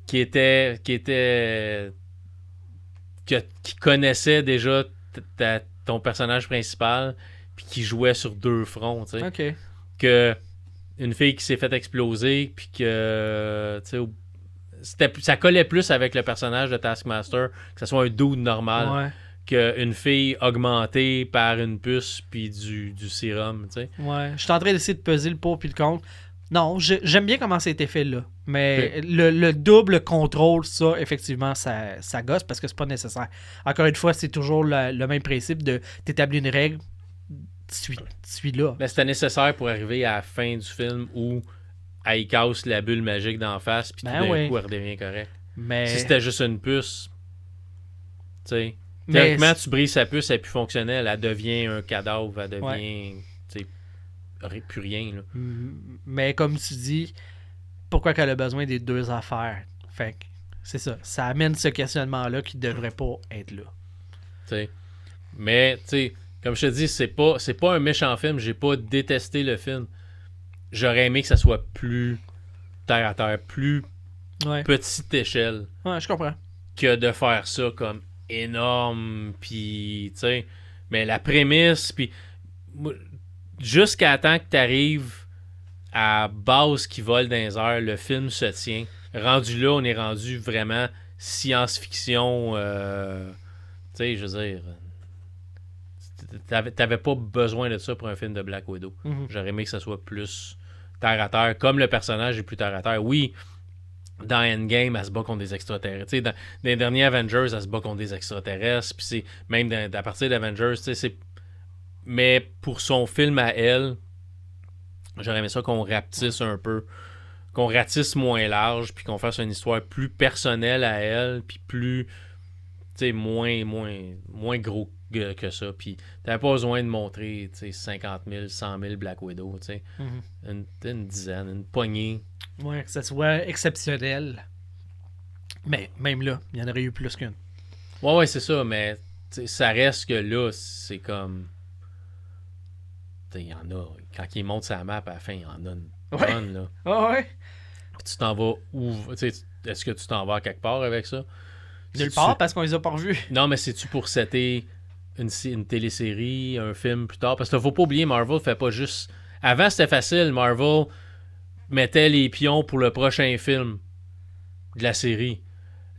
qui était qui était qui connaissait déjà ta- ton personnage principal puis qui jouait sur deux fronts tu sais Ok. que une fille qui s'est fait exploser puis que tu sais ça collait plus avec le personnage de Taskmaster que ce soit un dude normal Ouais. Qu'une fille augmentée par une puce puis du, du sérum tu sais Ouais, je suis en train d'essayer de peser le pour puis le contre. Non, j'aime bien comment ça a été fait là. Mais le, le double contrôle, ça, effectivement, ça, ça gosse parce que c'est pas nécessaire. Encore une fois, c'est toujours la- le même principe de t'établir une règle, suis, suis là. Mais c'était nécessaire pour arriver à la fin du film où elle casse la bulle magique d'en face, puis Ben tout d'un ouais. coup, elle redevient correcte. Mais, Si c'était juste une puce, tu sais, théoriquement, tu brises sa puce, elle est plus fonctionnelle, elle devient un cadavre, elle devient, Ouais. tu sais, ri- plus rien, là. mais comme tu dis, pourquoi qu'elle a besoin des deux affaires? Fait que c'est ça. Ça amène ce questionnement-là qui devrait pas être là. tu sais. Mais, tu sais, comme je te dis, c'est pas, c'est pas un méchant film, j'ai pas détesté le film. J'aurais aimé que ça soit plus terre à terre, plus Ouais, petite échelle. ouais je comprends. que de faire ça comme énorme, puis, tu sais, mais la prémisse, puis jusqu'à temps que tu arrives à base qui vole dans les airs, le film se tient. Rendu là, on est rendu vraiment science-fiction. euh, tu sais, je veux dire. T'avais, t'avais pas besoin de ça pour un film de Black Widow. Mhm. J'aurais aimé que ça soit plus terre à terre, comme le personnage est plus terre à terre. Oui, dans Endgame, elle se bat contre des extraterrestres. Dans, les derniers Avengers, elle se bat contre des extraterrestres. Puis même à partir d'Avengers, c'est. Mais pour son film à elle, j'aurais aimé ça qu'on rapetisse un peu, qu'on ratisse moins large, puis qu'on fasse une histoire plus personnelle à elle, puis plus, tu sais, moins, moins, moins gros que, ça. Puis t'avais pas besoin de montrer, tu sais, 50 000, 100 000 Black Widow, Mhm. une, une dizaine, une poignée. Ouais, que ça soit exceptionnel. Mais même là, il y en aurait eu plus qu'une. Ouais, ouais, c'est ça, mais ça reste que là, c'est comme. Il y en a. Quand il monte sa map à la fin, il y en a une Ouais. là. Ah ouais? Puis tu t'en vas où Est-ce que tu t'en vas quelque part avec ça? Nulle part parce qu'on les a pas revus. Non, mais c'est-tu pour setter une, sé- une télésérie, un film plus tard Parce que faut pas oublier, Marvel fait pas juste. Avant, c'était facile. Marvel mettait les pions pour le prochain film de la série.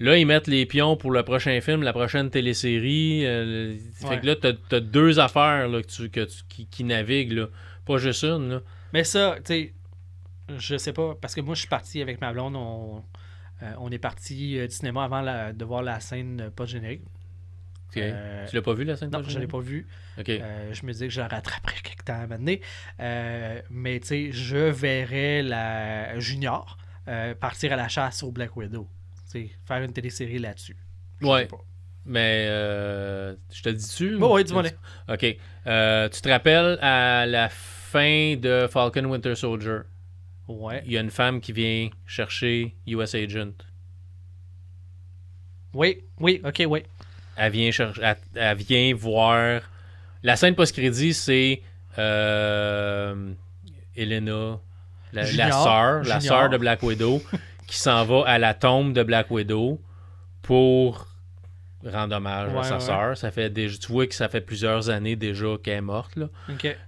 Là, ils mettent les pions pour le prochain film, la prochaine télésérie. euh, Fait que là, t'as as deux affaires là, que tu, que tu- qui, qui naviguent. Là. Pas juste une. Là. Mais ça, tu sais, je sais pas, parce que moi, je suis parti avec ma blonde, on, euh, on est parti euh, du cinéma avant la- de voir la scène euh, post-générique. Euh, Tu l'as pas vu la scène Non, je l'ai pas vu. Ok. Euh, je me disais que je la rattraperais quelque temps à m'amener. mais tu sais, je verrais la Junior euh, partir à la chasse au Black Widow. Tu sais, faire une télésérie là-dessus. Ouais. pas. Mais euh, je te dis-tu? Oh, ouais, dis-moi. OK. Euh, tu te rappelles à la fin de Falcon Winter Soldier, Ouais. il y a une femme qui vient chercher US Agent. Oui, oui, ok, oui. Elle vient, chercher, elle, elle vient voir. La scène post-crédit, c'est euh, Elena, la, la Junior. sœur, la sœur de Black Widow, qui s'en va à la tombe de Black Widow pour rendre hommage à sa ouais. sœur. Ça fait déjà, tu vois que ça fait plusieurs années déjà qu'elle est morte. Là.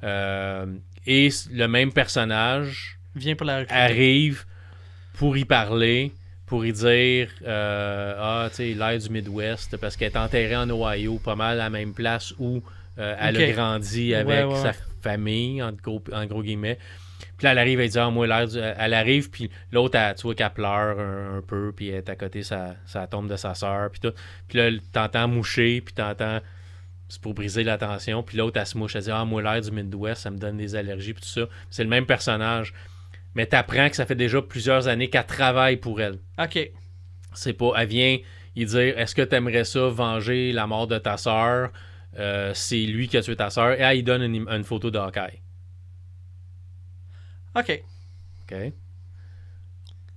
Euh, et le même personnage pour la arrive pour y parler, pour y dire euh, Ah, tu sais, l'air du Midwest, parce qu'elle est enterrée en Ohio, pas mal à la même place où euh, elle a grandi avec ouais, sa famille, en gros, en gros guillemets. Puis là, elle arrive, elle dit Ah, moi, l'air du. Elle arrive, puis l'autre, tu vois qu'elle pleure un, un peu, puis elle est à côté sa, sa tombe de sa sœur, puis tout. Puis là, t'entends moucher, puis t'entends. C'est pour briser la tension. Puis l'autre, elle se mouche. Elle dit Ah, moi, l'air du Midwest, ça me donne des allergies, puis tout ça. C'est le même personnage. Mais t'apprends que ça fait déjà plusieurs années qu'elle travaille pour elle. Ok. C'est pas. Elle vient y dire Est-ce que t'aimerais ça venger la mort de ta sœur? Euh, C'est lui qui a tué ta sœur. Et elle, il donne une, une photo de Hawkeye. Ok. OK?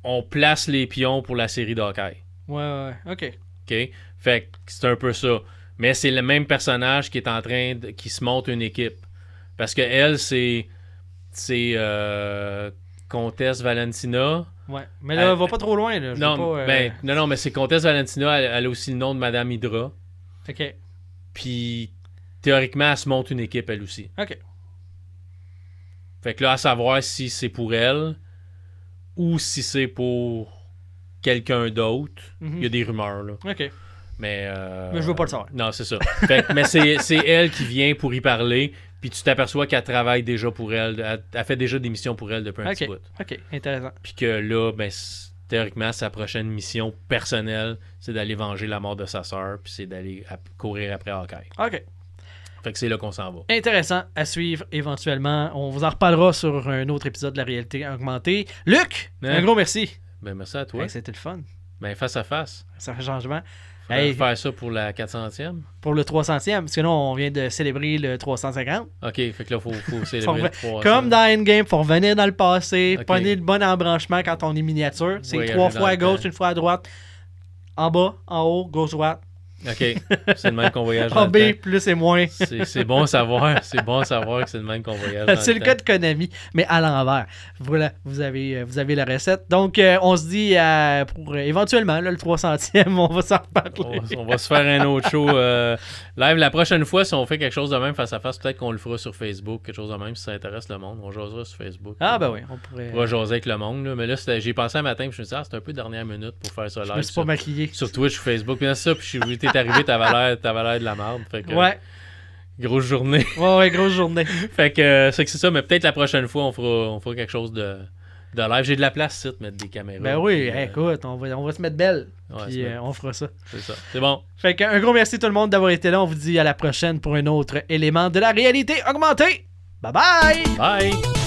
On place les pions pour la série de Hawkeye. Ouais, ouais, ouais. Ok. OK? Fait que c'est un peu ça. Mais c'est le même personnage qui est en train de. qui se monte une équipe. Parce que elle, c'est. C'est. euh, Comtesse Valentina. Ouais. Mais là, Euh, va pas trop loin, là. Je Non, pas, euh, ben, non, non, mais c'est Comtesse Valentina. Elle, elle a aussi le nom de Madame Hydra. Ok. Puis théoriquement, elle se monte une équipe elle aussi. Ok. Fait que là, à savoir si c'est pour elle ou si c'est pour quelqu'un d'autre. Mhm. Il y a des rumeurs, là. Ok. Mais, euh, Mais je veux pas le savoir. Non, c'est ça. Fait que- mais c'est c'est elle qui vient pour y parler. Puis tu t'aperçois qu'elle travaille déjà pour elle. Elle, elle fait déjà des missions pour elle depuis un Ok. petit bout. Ok. Intéressant. Puis que là, ben, théoriquement, sa prochaine mission personnelle, c'est d'aller venger la mort de sa sœur. Puis c'est d'aller courir après Hawkeye. Ok. Fait que c'est là qu'on s'en va. Intéressant à suivre éventuellement. On vous en reparlera sur un autre épisode de la réalité augmentée. Luc, un gros merci. Ben, merci à toi. Hey, C'était le fun. Ben, face à face. Ça fait changement. Hey. faire ça pour la 400e. Pour le 300e, parce que là, on vient de célébrer le 350. OK, fait que là, faut, faut célébrer le 300. Comme dans Endgame, faut revenir dans le passé, Ok. pogner le bon embranchement quand on est miniature. C'est trois fois à gauche, une fois à droite. En bas, en haut, gauche, droite. OK. C'est le même qu'on voyage dans le B, temps. plus et moins. C'est bon à savoir. C'est bon à savoir que c'est le même qu'on voyage C'est le temps. cas de Konami, mais à l'envers. Voilà, vous avez, euh, vous avez la recette. Donc, euh, on se dit euh, pour euh, éventuellement là, le 300e, on va s'en reparler. on va se faire un autre show live. La prochaine fois, si on fait quelque chose de même face à face, peut-être qu'on le fera sur Facebook, quelque chose de même, si ça intéresse le monde. On jasera sur Facebook. Ah, ben oui, on pourrait. On va jaser avec le monde. là. Mais là, j'ai pensé un matin, puis je me suis dit, ah, c'est un peu dernière minute pour faire ça Je me live suis pas sur, maquillé. sur Twitch ou Facebook. Puis là, ça, puis je suis t'es arrivé, t'avais l'air, t'avais l'air de la merde. Fait que, Ouais, grosse journée. ouais, ouais, grosse journée. fait que euh, c'est que c'est ça, mais peut-être la prochaine fois, on fera, on fera quelque chose de, de live. J'ai de la place, de mettre des caméras. Ben oui, puis, euh, écoute, on va, on va se mettre belle. ouais, puis euh, on fera ça. c'est ça. C'est bon. Fait que, un gros merci tout le monde d'avoir été là. On vous dit à la prochaine pour un autre élément de la réalité augmentée. Bye bye! Bye!